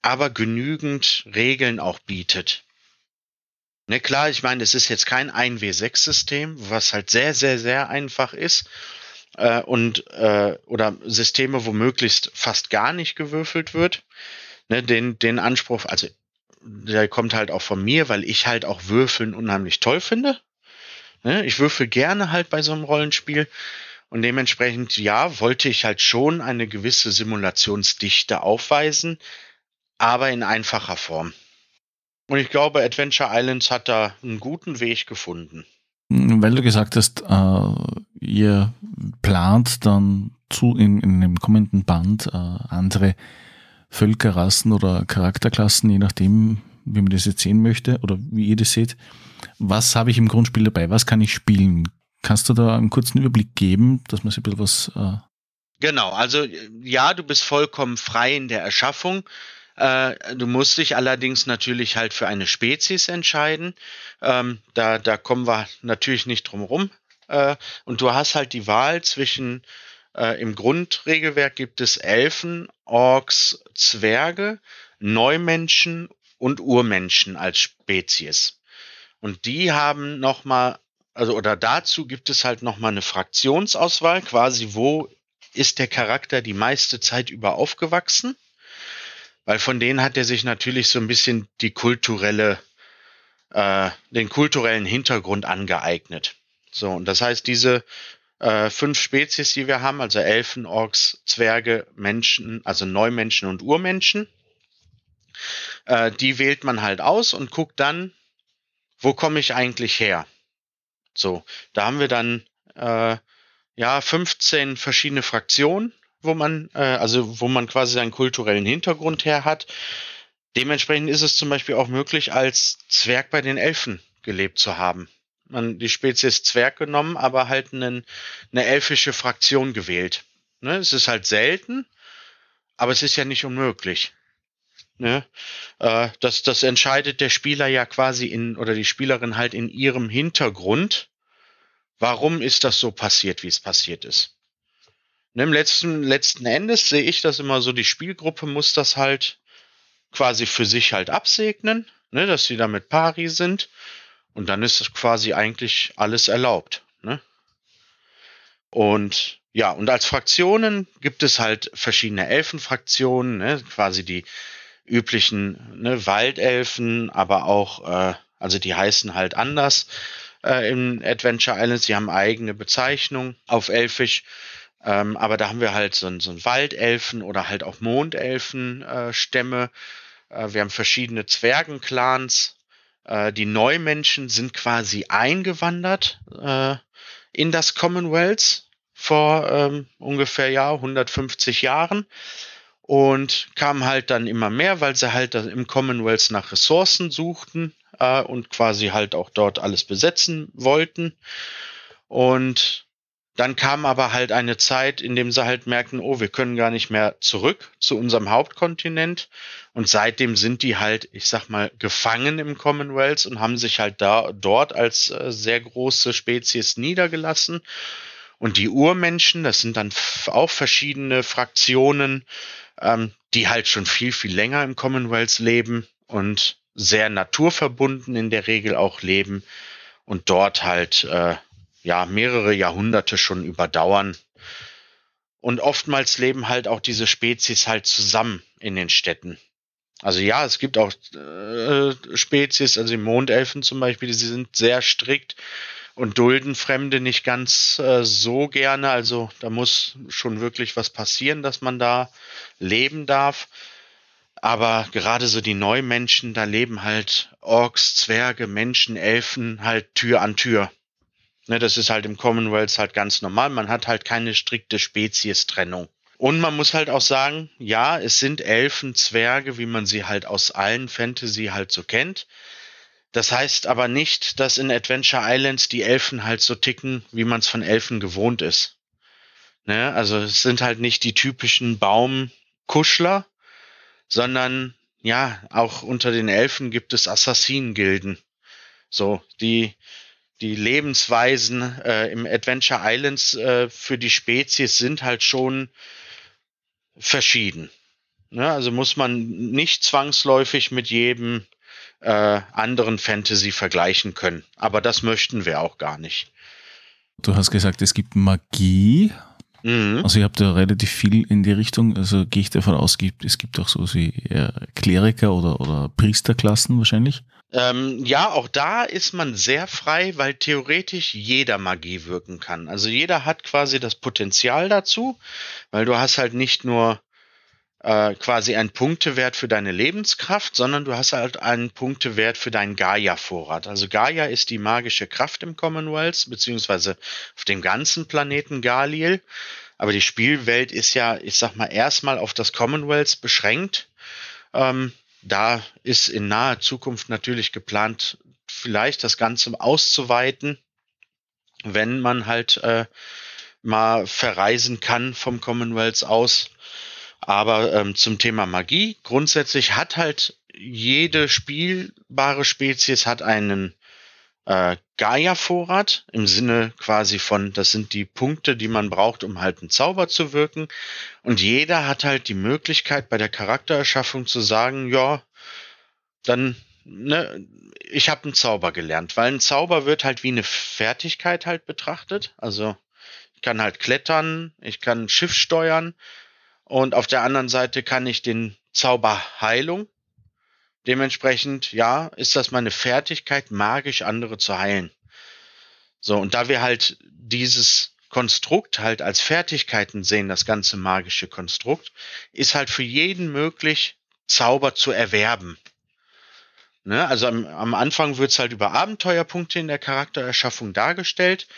aber genügend Regeln auch bietet. Ne, klar, ich meine, es ist jetzt kein 1W6-System, was halt sehr, sehr, sehr einfach ist. Äh, und äh, oder Systeme, wo möglichst fast gar nicht gewürfelt wird. Ne, den, den Anspruch, also der kommt halt auch von mir, weil ich halt auch Würfeln unheimlich toll finde. Ne, ich würfel gerne halt bei so einem Rollenspiel. Und dementsprechend, ja, wollte ich halt schon eine gewisse Simulationsdichte aufweisen, aber in einfacher Form. Und ich glaube, Adventure Islands hat da einen guten Weg gefunden. Weil du gesagt hast, äh, ihr plant dann zu in, in dem kommenden Band äh, andere Völkerrassen oder Charakterklassen, je nachdem, wie man das jetzt sehen möchte oder wie ihr das seht. Was habe ich im Grundspiel dabei? Was kann ich spielen? Kannst du da einen kurzen Überblick geben, dass man sich ein bisschen was. Äh genau, also ja, du bist vollkommen frei in der Erschaffung. Äh, du musst dich allerdings natürlich halt für eine Spezies entscheiden. Ähm, da, da kommen wir natürlich nicht drum rum. Äh, und du hast halt die Wahl zwischen, äh, im Grundregelwerk gibt es Elfen, Orks, Zwerge, Neumenschen und Urmenschen als Spezies. Und die haben nochmal also oder dazu gibt es halt nochmal eine Fraktionsauswahl, quasi wo ist der Charakter die meiste Zeit über aufgewachsen? Weil von denen hat er sich natürlich so ein bisschen die kulturelle, äh, den kulturellen Hintergrund angeeignet. So, und das heißt, diese äh, fünf Spezies, die wir haben, also Elfen, Orks, Zwerge, Menschen, also Neumenschen und Urmenschen, äh, die wählt man halt aus und guckt dann, wo komme ich eigentlich her? So, da haben wir dann äh, ja 15 verschiedene Fraktionen, wo man äh, also wo man quasi seinen kulturellen Hintergrund her hat. Dementsprechend ist es zum Beispiel auch möglich, als Zwerg bei den Elfen gelebt zu haben. Man die Spezies Zwerg genommen, aber halt einen, eine elfische Fraktion gewählt. Ne? Es ist halt selten, aber es ist ja nicht unmöglich. Ne? Äh, das, das entscheidet der Spieler ja quasi in, oder die Spielerin halt in ihrem Hintergrund. Warum ist das so passiert, wie es passiert ist? Ne, Im letzten, letzten Endes sehe ich das immer so, die Spielgruppe muss das halt quasi für sich halt absegnen, ne, dass sie damit pari sind. Und dann ist quasi eigentlich alles erlaubt. Ne? Und ja, und als Fraktionen gibt es halt verschiedene Elfenfraktionen, ne, quasi die üblichen ne, Waldelfen, aber auch, äh, also die heißen halt anders äh, im Adventure Islands. Sie haben eigene Bezeichnung auf Elfisch. Ähm, aber da haben wir halt so, so ein Waldelfen oder halt auch Mondelfen-Stämme. Äh, äh, wir haben verschiedene Zwergenclans. Äh, die Neumenschen sind quasi eingewandert äh, in das Commonwealth vor ähm, ungefähr ja 150 Jahren und kamen halt dann immer mehr, weil sie halt im Commonwealth nach Ressourcen suchten äh, und quasi halt auch dort alles besetzen wollten. Und dann kam aber halt eine Zeit, in dem sie halt merkten, oh, wir können gar nicht mehr zurück zu unserem Hauptkontinent. Und seitdem sind die halt, ich sag mal, gefangen im Commonwealth und haben sich halt da dort als äh, sehr große Spezies niedergelassen. Und die Urmenschen, das sind dann auch verschiedene Fraktionen, ähm, die halt schon viel, viel länger im Commonwealth leben und sehr naturverbunden in der Regel auch leben und dort halt äh, ja mehrere Jahrhunderte schon überdauern. Und oftmals leben halt auch diese Spezies halt zusammen in den Städten. Also ja, es gibt auch äh, Spezies, also die Mondelfen zum Beispiel, die sind sehr strikt und dulden Fremde nicht ganz äh, so gerne. Also da muss schon wirklich was passieren, dass man da leben darf. Aber gerade so die Neumenschen, da leben halt Orks, Zwerge, Menschen, Elfen halt Tür an Tür. Ne, das ist halt im Commonwealth halt ganz normal. Man hat halt keine strikte Spezies-Trennung. Und man muss halt auch sagen, ja, es sind Elfen, Zwerge, wie man sie halt aus allen Fantasy halt so kennt. Das heißt aber nicht, dass in Adventure Islands die Elfen halt so ticken, wie man es von Elfen gewohnt ist. Ne? Also es sind halt nicht die typischen Baumkuschler, sondern ja, auch unter den Elfen gibt es Assassinengilden. So, die, die Lebensweisen äh, im Adventure Islands äh, für die Spezies sind halt schon verschieden. Ne? Also muss man nicht zwangsläufig mit jedem äh, anderen Fantasy vergleichen können. Aber das möchten wir auch gar nicht. Du hast gesagt, es gibt Magie. Mhm. Also ihr habt ja relativ viel in die Richtung. Also gehe ich davon aus, es gibt auch so wie Kleriker oder, oder Priesterklassen wahrscheinlich. Ähm, ja, auch da ist man sehr frei, weil theoretisch jeder Magie wirken kann. Also jeder hat quasi das Potenzial dazu, weil du hast halt nicht nur äh, quasi einen Punktewert für deine Lebenskraft, sondern du hast halt einen Punktewert für deinen Gaia-Vorrat. Also Gaia ist die magische Kraft im Commonwealth, beziehungsweise auf dem ganzen Planeten Galil. Aber die Spielwelt ist ja, ich sag mal, erstmal auf das Commonwealth beschränkt. Ähm, da ist in naher Zukunft natürlich geplant, vielleicht das Ganze auszuweiten, wenn man halt äh, mal verreisen kann vom Commonwealth aus. Aber ähm, zum Thema Magie, grundsätzlich hat halt jede spielbare Spezies hat einen äh, Gaia-Vorrat im Sinne quasi von, das sind die Punkte, die man braucht, um halt einen Zauber zu wirken. Und jeder hat halt die Möglichkeit bei der Charaktererschaffung zu sagen, ja, dann, ne, ich habe einen Zauber gelernt, weil ein Zauber wird halt wie eine Fertigkeit halt betrachtet. Also ich kann halt klettern, ich kann ein Schiff steuern und auf der anderen Seite kann ich den Zauber Heilung Dementsprechend, ja, ist das meine Fertigkeit, magisch andere zu heilen. So, und da wir halt dieses Konstrukt halt als Fertigkeiten sehen, das ganze magische Konstrukt, ist halt für jeden möglich, Zauber zu erwerben. Ne? Also am, am Anfang wird es halt über Abenteuerpunkte in der Charaktererschaffung dargestellt.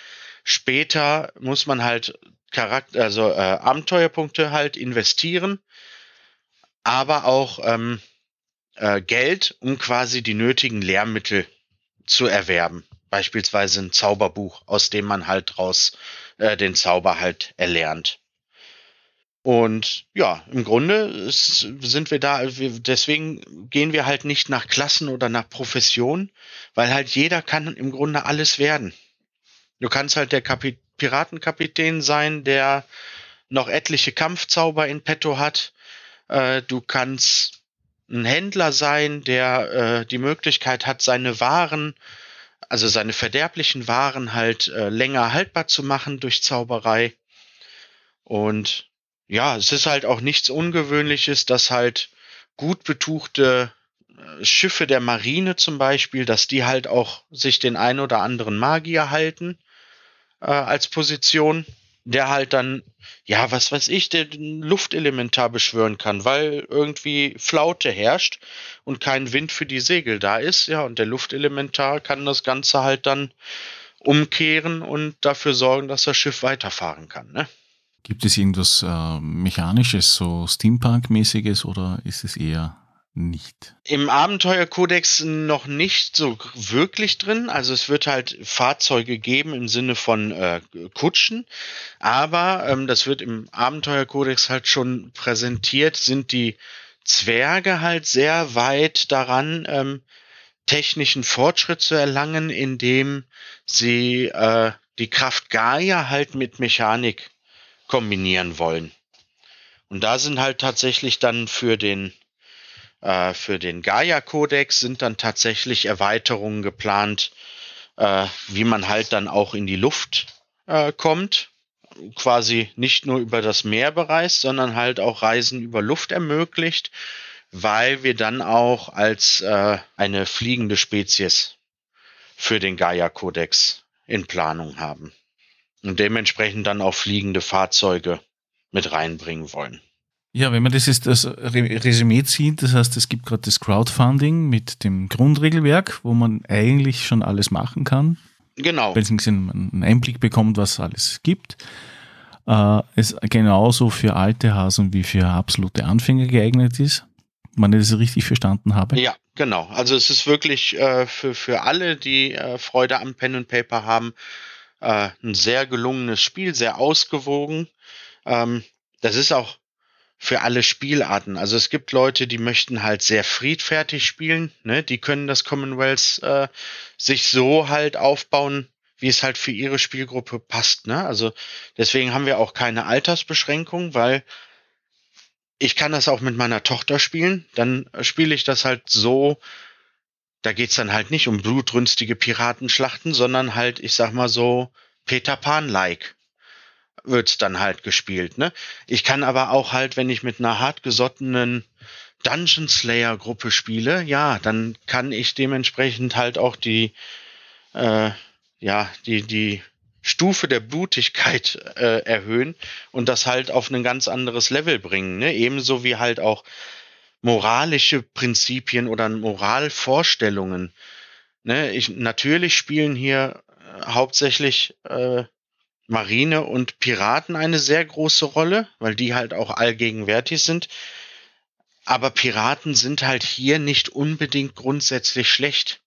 Später muss man halt Charakter, also äh, Abenteuerpunkte halt investieren, aber auch ähm, äh, Geld, um quasi die nötigen Lehrmittel zu erwerben. Beispielsweise ein Zauberbuch, aus dem man halt draus äh, den Zauber halt erlernt. Und ja, im Grunde sind wir da, deswegen gehen wir halt nicht nach Klassen oder nach Profession, weil halt jeder kann im Grunde alles werden. Du kannst halt der Kapi Piratenkapitän sein, der noch etliche Kampfzauber in petto hat. Äh, du kannst ein Händler sein, der äh, die Möglichkeit hat, seine Waren, also seine verderblichen Waren halt äh, länger haltbar zu machen durch Zauberei. Und ja, es ist halt auch nichts Ungewöhnliches, dass halt gut betuchte äh, Schiffe der Marine zum Beispiel, dass die halt auch sich den ein oder anderen Magier halten äh, als Position der halt dann, ja, was weiß ich, den Luftelementar beschwören kann, weil irgendwie Flaute herrscht und kein Wind für die Segel da ist, ja, und der Luftelementar kann das Ganze halt dann umkehren und dafür sorgen, dass das Schiff weiterfahren kann, ne? Gibt es irgendwas äh, Mechanisches, so Steampunk-mäßiges oder ist es eher nicht. Im Abenteuerkodex noch nicht so wirklich drin. Also es wird halt Fahrzeuge geben im Sinne von äh, Kutschen, aber ähm, das wird im Abenteuerkodex halt schon präsentiert, sind die Zwerge halt sehr weit daran, ähm, technischen Fortschritt zu erlangen, indem sie äh, die Kraft Gaia halt mit Mechanik kombinieren wollen. Und da sind halt tatsächlich dann für den äh, für den Gaia-Kodex sind dann tatsächlich Erweiterungen geplant, äh, wie man halt dann auch in die Luft äh, kommt. Quasi nicht nur über das Meer bereist, sondern halt auch Reisen über Luft ermöglicht, weil wir dann auch als äh, eine fliegende Spezies für den Gaia-Kodex in Planung haben. Und dementsprechend dann auch fliegende Fahrzeuge mit reinbringen wollen. Ja, wenn man das ist das Resümee zieht, das heißt, es gibt gerade das Crowdfunding mit dem Grundregelwerk, wo man eigentlich schon alles machen kann. Genau. beziehungsweise einen Einblick bekommt, was es alles gibt. Äh, es genauso für alte Hasen wie für absolute Anfänger geeignet ist, wenn ich das richtig verstanden habe. Ja, genau. Also es ist wirklich äh, für, für alle, die äh, Freude am Pen and Paper haben, äh, ein sehr gelungenes Spiel, sehr ausgewogen. Ähm, das ist auch für alle Spielarten. Also es gibt Leute, die möchten halt sehr friedfertig spielen, ne? Die können das Commonwealth äh, sich so halt aufbauen, wie es halt für ihre Spielgruppe passt, ne? Also deswegen haben wir auch keine Altersbeschränkung, weil ich kann das auch mit meiner Tochter spielen. Dann spiele ich das halt so, da geht's dann halt nicht um blutrünstige Piratenschlachten, sondern halt, ich sag mal so, Peter Pan-like wird's dann halt gespielt, ne? Ich kann aber auch halt, wenn ich mit einer hartgesottenen Dungeon Slayer Gruppe spiele, ja, dann kann ich dementsprechend halt auch die, äh, ja, die, die Stufe der Blutigkeit äh, erhöhen und das halt auf ein ganz anderes Level bringen, ne? Ebenso wie halt auch moralische Prinzipien oder Moralvorstellungen. Ne? Ich, natürlich spielen hier äh, hauptsächlich äh, Marine und Piraten eine sehr große Rolle, weil die halt auch allgegenwärtig sind. Aber Piraten sind halt hier nicht unbedingt grundsätzlich schlecht.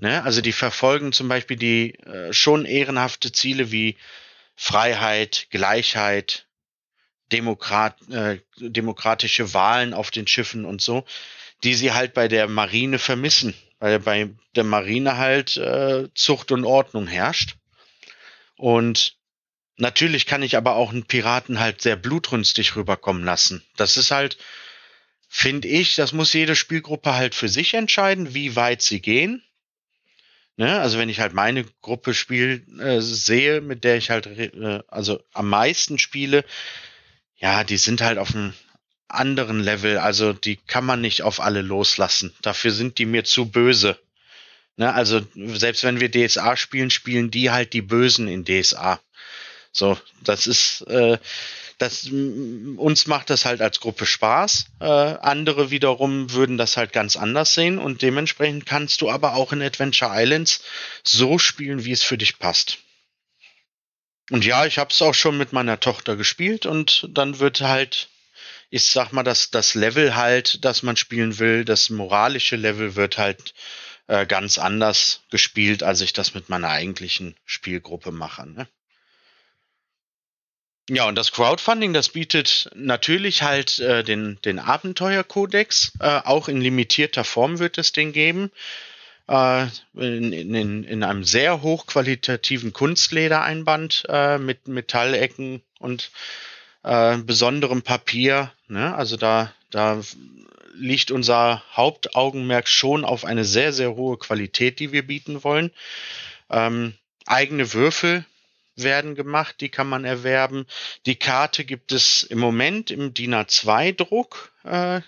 Ne? Also die verfolgen zum Beispiel die äh, schon ehrenhafte Ziele wie Freiheit, Gleichheit, Demokrat, äh, demokratische Wahlen auf den Schiffen und so, die sie halt bei der Marine vermissen, weil bei der Marine halt äh, Zucht und Ordnung herrscht. Und natürlich kann ich aber auch einen Piraten halt sehr blutrünstig rüberkommen lassen. Das ist halt, finde ich, das muss jede Spielgruppe halt für sich entscheiden, wie weit sie gehen. Ne? Also wenn ich halt meine Gruppe spiel äh, sehe, mit der ich halt äh, also am meisten spiele, ja, die sind halt auf einem anderen Level. Also die kann man nicht auf alle loslassen. Dafür sind die mir zu böse. Ne, also selbst wenn wir DSA spielen, spielen die halt die Bösen in DSA. So, das ist, äh, das uns macht das halt als Gruppe Spaß. Äh, andere wiederum würden das halt ganz anders sehen und dementsprechend kannst du aber auch in Adventure Islands so spielen, wie es für dich passt. Und ja, ich habe es auch schon mit meiner Tochter gespielt und dann wird halt, ich sag mal, das, das Level halt, das man spielen will, das moralische Level wird halt äh, ganz anders gespielt, als ich das mit meiner eigentlichen Spielgruppe mache. Ne? Ja, und das Crowdfunding, das bietet natürlich halt äh, den, den Abenteuerkodex. Äh, auch in limitierter Form wird es den geben. Äh, in, in, in einem sehr hochqualitativen Kunstledereinband äh, mit Metallecken und äh, besonderem Papier. Ne? Also da, da liegt unser Hauptaugenmerk schon auf eine sehr, sehr hohe Qualität, die wir bieten wollen. Ähm, eigene Würfel werden gemacht, die kann man erwerben. Die Karte gibt es im Moment im DIN A2-Druck. Äh,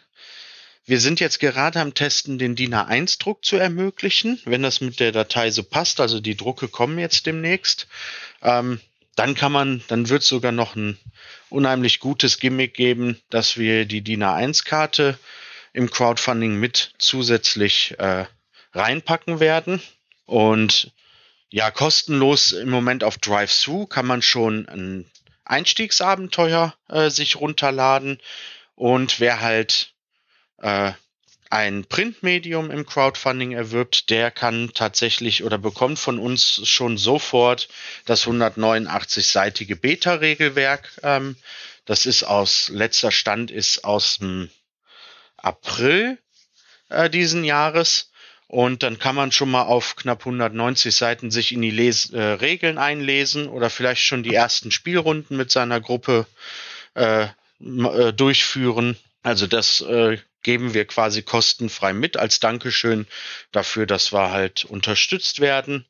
wir sind jetzt gerade am Testen, den DIN A1-Druck zu ermöglichen, wenn das mit der Datei so passt. Also die Drucke kommen jetzt demnächst. Ähm, dann kann man, dann wird es sogar noch ein unheimlich gutes Gimmick geben, dass wir die DIN A1-Karte im Crowdfunding mit zusätzlich äh, reinpacken werden. Und ja, kostenlos im Moment auf Drive-Thru kann man schon ein Einstiegsabenteuer äh, sich runterladen. Und wer halt äh, ein Printmedium im Crowdfunding erwirbt, der kann tatsächlich oder bekommt von uns schon sofort das 189-seitige Beta-Regelwerk. Ähm, das ist aus letzter Stand ist aus dem April äh, diesen Jahres. Und dann kann man schon mal auf knapp 190 Seiten sich in die Les äh, Regeln einlesen oder vielleicht schon die ersten Spielrunden mit seiner Gruppe äh, äh, durchführen. Also das äh, geben wir quasi kostenfrei mit als Dankeschön dafür, dass wir halt unterstützt werden.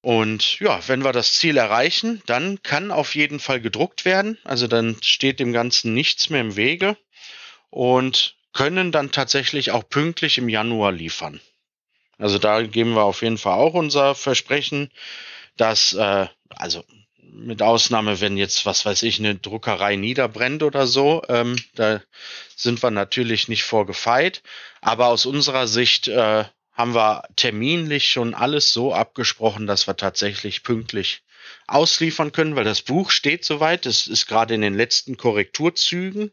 Und ja, wenn wir das Ziel erreichen, dann kann auf jeden Fall gedruckt werden. Also dann steht dem Ganzen nichts mehr im Wege und können dann tatsächlich auch pünktlich im Januar liefern. Also da geben wir auf jeden Fall auch unser Versprechen, dass, äh, also mit Ausnahme, wenn jetzt, was weiß ich, eine Druckerei niederbrennt oder so, ähm, da sind wir natürlich nicht vorgefeit. Aber aus unserer Sicht äh, haben wir terminlich schon alles so abgesprochen, dass wir tatsächlich pünktlich ausliefern können, weil das Buch steht soweit. Es ist gerade in den letzten Korrekturzügen,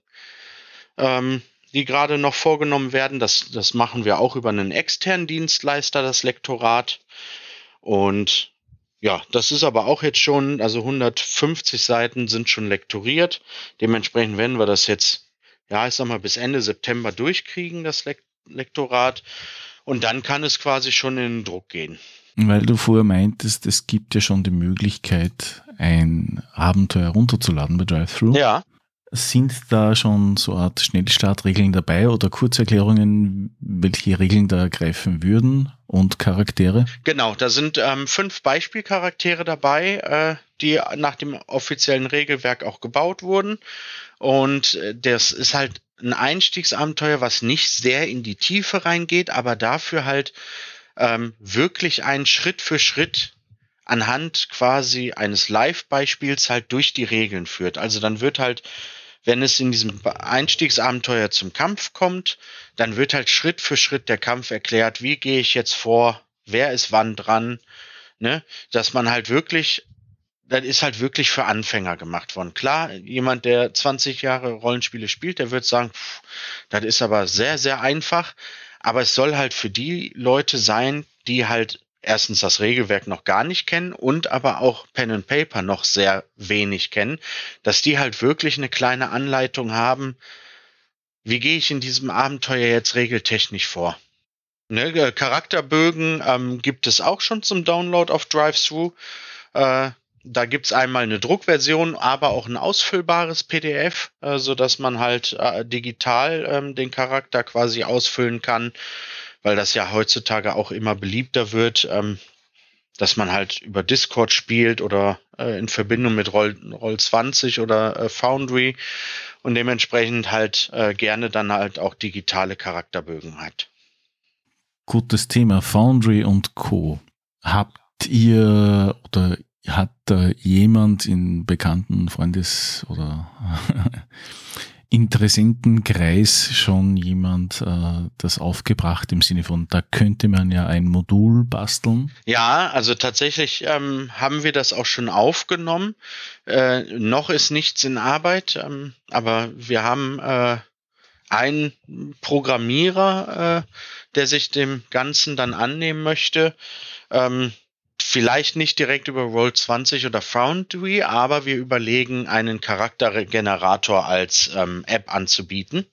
ähm, die gerade noch vorgenommen werden. Das, das machen wir auch über einen externen Dienstleister, das Lektorat. Und ja, das ist aber auch jetzt schon, also 150 Seiten sind schon lektoriert. Dementsprechend werden wir das jetzt, ja, ich sag mal, bis Ende September durchkriegen, das Lek Lektorat. Und dann kann es quasi schon in den Druck gehen. Weil du vorher meintest, es gibt ja schon die Möglichkeit, ein Abenteuer runterzuladen bei DriveThru. Ja. Sind da schon so eine Art Schnellstartregeln dabei oder Kurzerklärungen, welche Regeln da greifen würden und Charaktere? Genau, da sind ähm, fünf Beispielcharaktere dabei, äh, die nach dem offiziellen Regelwerk auch gebaut wurden. Und äh, das ist halt ein Einstiegsabenteuer, was nicht sehr in die Tiefe reingeht, aber dafür halt ähm, wirklich einen Schritt für Schritt anhand quasi eines Live-Beispiels halt durch die Regeln führt. Also dann wird halt, wenn es in diesem Einstiegsabenteuer zum Kampf kommt, dann wird halt Schritt für Schritt der Kampf erklärt, wie gehe ich jetzt vor, wer ist wann dran, ne? Dass man halt wirklich das ist halt wirklich für Anfänger gemacht worden. Klar, jemand, der 20 Jahre Rollenspiele spielt, der wird sagen, pff, das ist aber sehr, sehr einfach. Aber es soll halt für die Leute sein, die halt erstens das Regelwerk noch gar nicht kennen und aber auch Pen and Paper noch sehr wenig kennen, dass die halt wirklich eine kleine Anleitung haben, wie gehe ich in diesem Abenteuer jetzt regeltechnisch vor. Ne, äh, Charakterbögen ähm, gibt es auch schon zum Download auf DriveThru. Äh, da gibt's einmal eine Druckversion, aber auch ein ausfüllbares PDF, äh, so dass man halt äh, digital ähm, den Charakter quasi ausfüllen kann, weil das ja heutzutage auch immer beliebter wird, ähm, dass man halt über Discord spielt oder äh, in Verbindung mit Roll, Roll 20 oder äh, Foundry und dementsprechend halt äh, gerne dann halt auch digitale Charakterbögen hat. Gutes Thema Foundry und Co. Habt ihr oder hat da jemand in bekannten Freundes- oder Interessentenkreis schon jemand äh, das aufgebracht im Sinne von, da könnte man ja ein Modul basteln? Ja, also tatsächlich ähm, haben wir das auch schon aufgenommen. Äh, noch ist nichts in Arbeit, ähm, aber wir haben äh, einen Programmierer, äh, der sich dem Ganzen dann annehmen möchte. Ähm, vielleicht nicht direkt über Roll20 oder Foundry, aber wir überlegen, einen Charaktergenerator als ähm, App anzubieten,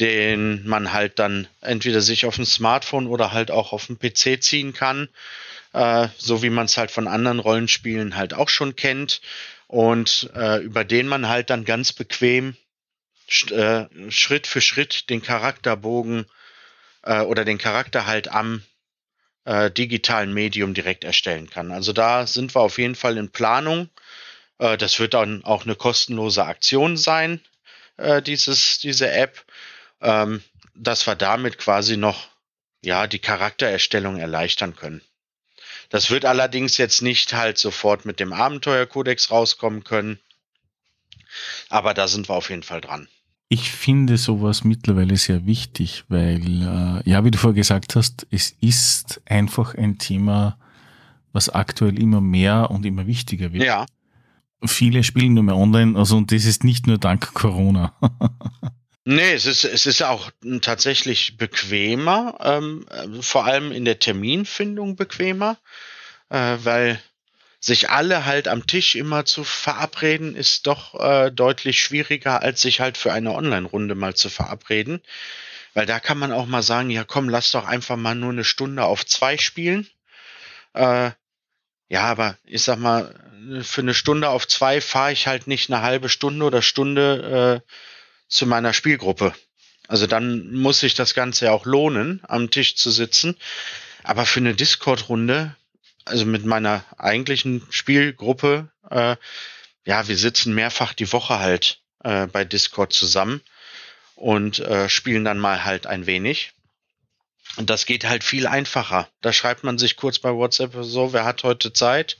den man halt dann entweder sich auf dem Smartphone oder halt auch auf dem PC ziehen kann, äh, so wie man es halt von anderen Rollenspielen halt auch schon kennt. Und äh, über den man halt dann ganz bequem äh, Schritt für Schritt den Charakterbogen äh, oder den Charakter halt am äh, digitalen Medium direkt erstellen kann. Also da sind wir auf jeden Fall in Planung. Äh, das wird dann auch eine kostenlose Aktion sein, äh, dieses, diese App, ähm, dass wir damit quasi noch ja, die Charaktererstellung erleichtern können. Das wird allerdings jetzt nicht halt sofort mit dem Abenteuerkodex rauskommen können. Aber da sind wir auf jeden Fall dran. Ich finde sowas mittlerweile sehr wichtig, weil, äh, ja, wie du vorher gesagt hast, es ist einfach ein Thema, was aktuell immer mehr und immer wichtiger wird. Ja. Viele spielen nur mehr online, also und das ist nicht nur dank Corona. nee, es ist, es ist auch tatsächlich bequemer, ähm, vor allem in der Terminfindung bequemer, äh, weil sich alle halt am Tisch immer zu verabreden, ist doch äh, deutlich schwieriger, als sich halt für eine Online-Runde mal zu verabreden. Weil da kann man auch mal sagen, ja komm, lass doch einfach mal nur eine Stunde auf zwei spielen. Äh, ja, aber ich sag mal, für eine Stunde auf zwei fahre ich halt nicht eine halbe Stunde oder Stunde äh, zu meiner Spielgruppe. Also dann muss sich das Ganze ja auch lohnen, am Tisch zu sitzen. Aber für eine Discord-Runde also mit meiner eigentlichen Spielgruppe, äh, ja, wir sitzen mehrfach die Woche halt äh, bei Discord zusammen und äh, spielen dann mal halt ein wenig. Und das geht halt viel einfacher. Da schreibt man sich kurz bei WhatsApp so, wer hat heute Zeit?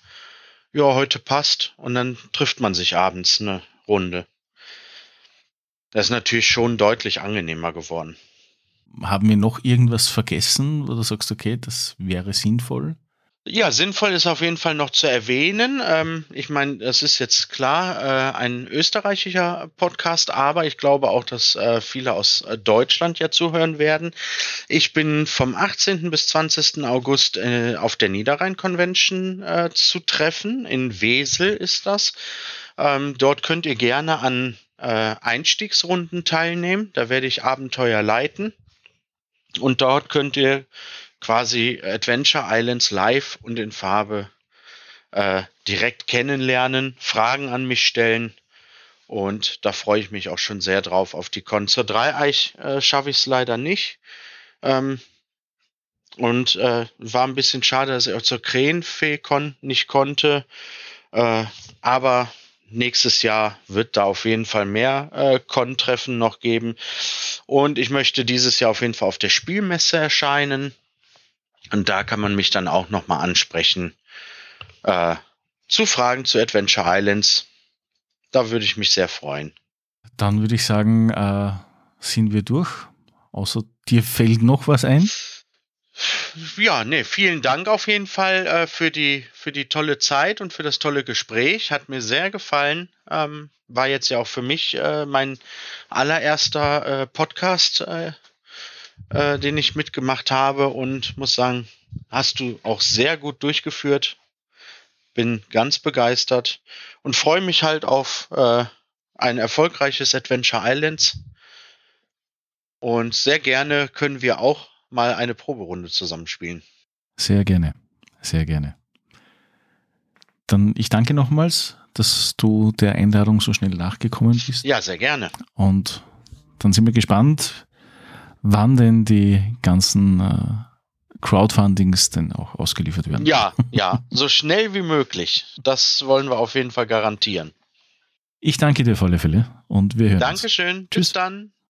Ja, heute passt. Und dann trifft man sich abends eine Runde. Das ist natürlich schon deutlich angenehmer geworden. Haben wir noch irgendwas vergessen, wo du sagst, okay, das wäre sinnvoll? Ja, sinnvoll ist auf jeden Fall noch zu erwähnen. Ähm, ich meine, das ist jetzt klar äh, ein österreichischer Podcast, aber ich glaube auch, dass äh, viele aus äh, Deutschland ja zuhören werden. Ich bin vom 18. bis 20. August äh, auf der Niederrhein Convention äh, zu treffen. In Wesel ist das. Ähm, dort könnt ihr gerne an äh, Einstiegsrunden teilnehmen. Da werde ich Abenteuer leiten. Und dort könnt ihr quasi Adventure Islands live und in Farbe äh, direkt kennenlernen, Fragen an mich stellen. Und da freue ich mich auch schon sehr drauf auf die Con. Zur Dreieich äh, schaffe ich es leider nicht. Ähm, und äh, war ein bisschen schade, dass ich auch zur Krähenfee-Con nicht konnte. Äh, aber nächstes Jahr wird da auf jeden Fall mehr äh, Con-Treffen noch geben. Und ich möchte dieses Jahr auf jeden Fall auf der Spielmesse erscheinen. Und da kann man mich dann auch nochmal ansprechen äh, zu Fragen zu Adventure Islands. Da würde ich mich sehr freuen. Dann würde ich sagen, äh, sind wir durch. Außer dir fällt noch was ein? Ja, nee, vielen Dank auf jeden Fall äh, für, die, für die tolle Zeit und für das tolle Gespräch. Hat mir sehr gefallen. Ähm, war jetzt ja auch für mich äh, mein allererster äh, Podcast äh, den ich mitgemacht habe und muss sagen, hast du auch sehr gut durchgeführt. Bin ganz begeistert und freue mich halt auf äh, ein erfolgreiches Adventure Islands. Und sehr gerne können wir auch mal eine Proberunde zusammenspielen. Sehr gerne, sehr gerne. Dann ich danke nochmals, dass du der Einladung so schnell nachgekommen bist. Ja, sehr gerne. Und dann sind wir gespannt, wann denn die ganzen äh, Crowdfundings denn auch ausgeliefert werden. Ja, ja, so schnell wie möglich. Das wollen wir auf jeden Fall garantieren. Ich danke dir auf alle Fälle und wir hören Dankeschön. uns. Tschüss. Bis dann.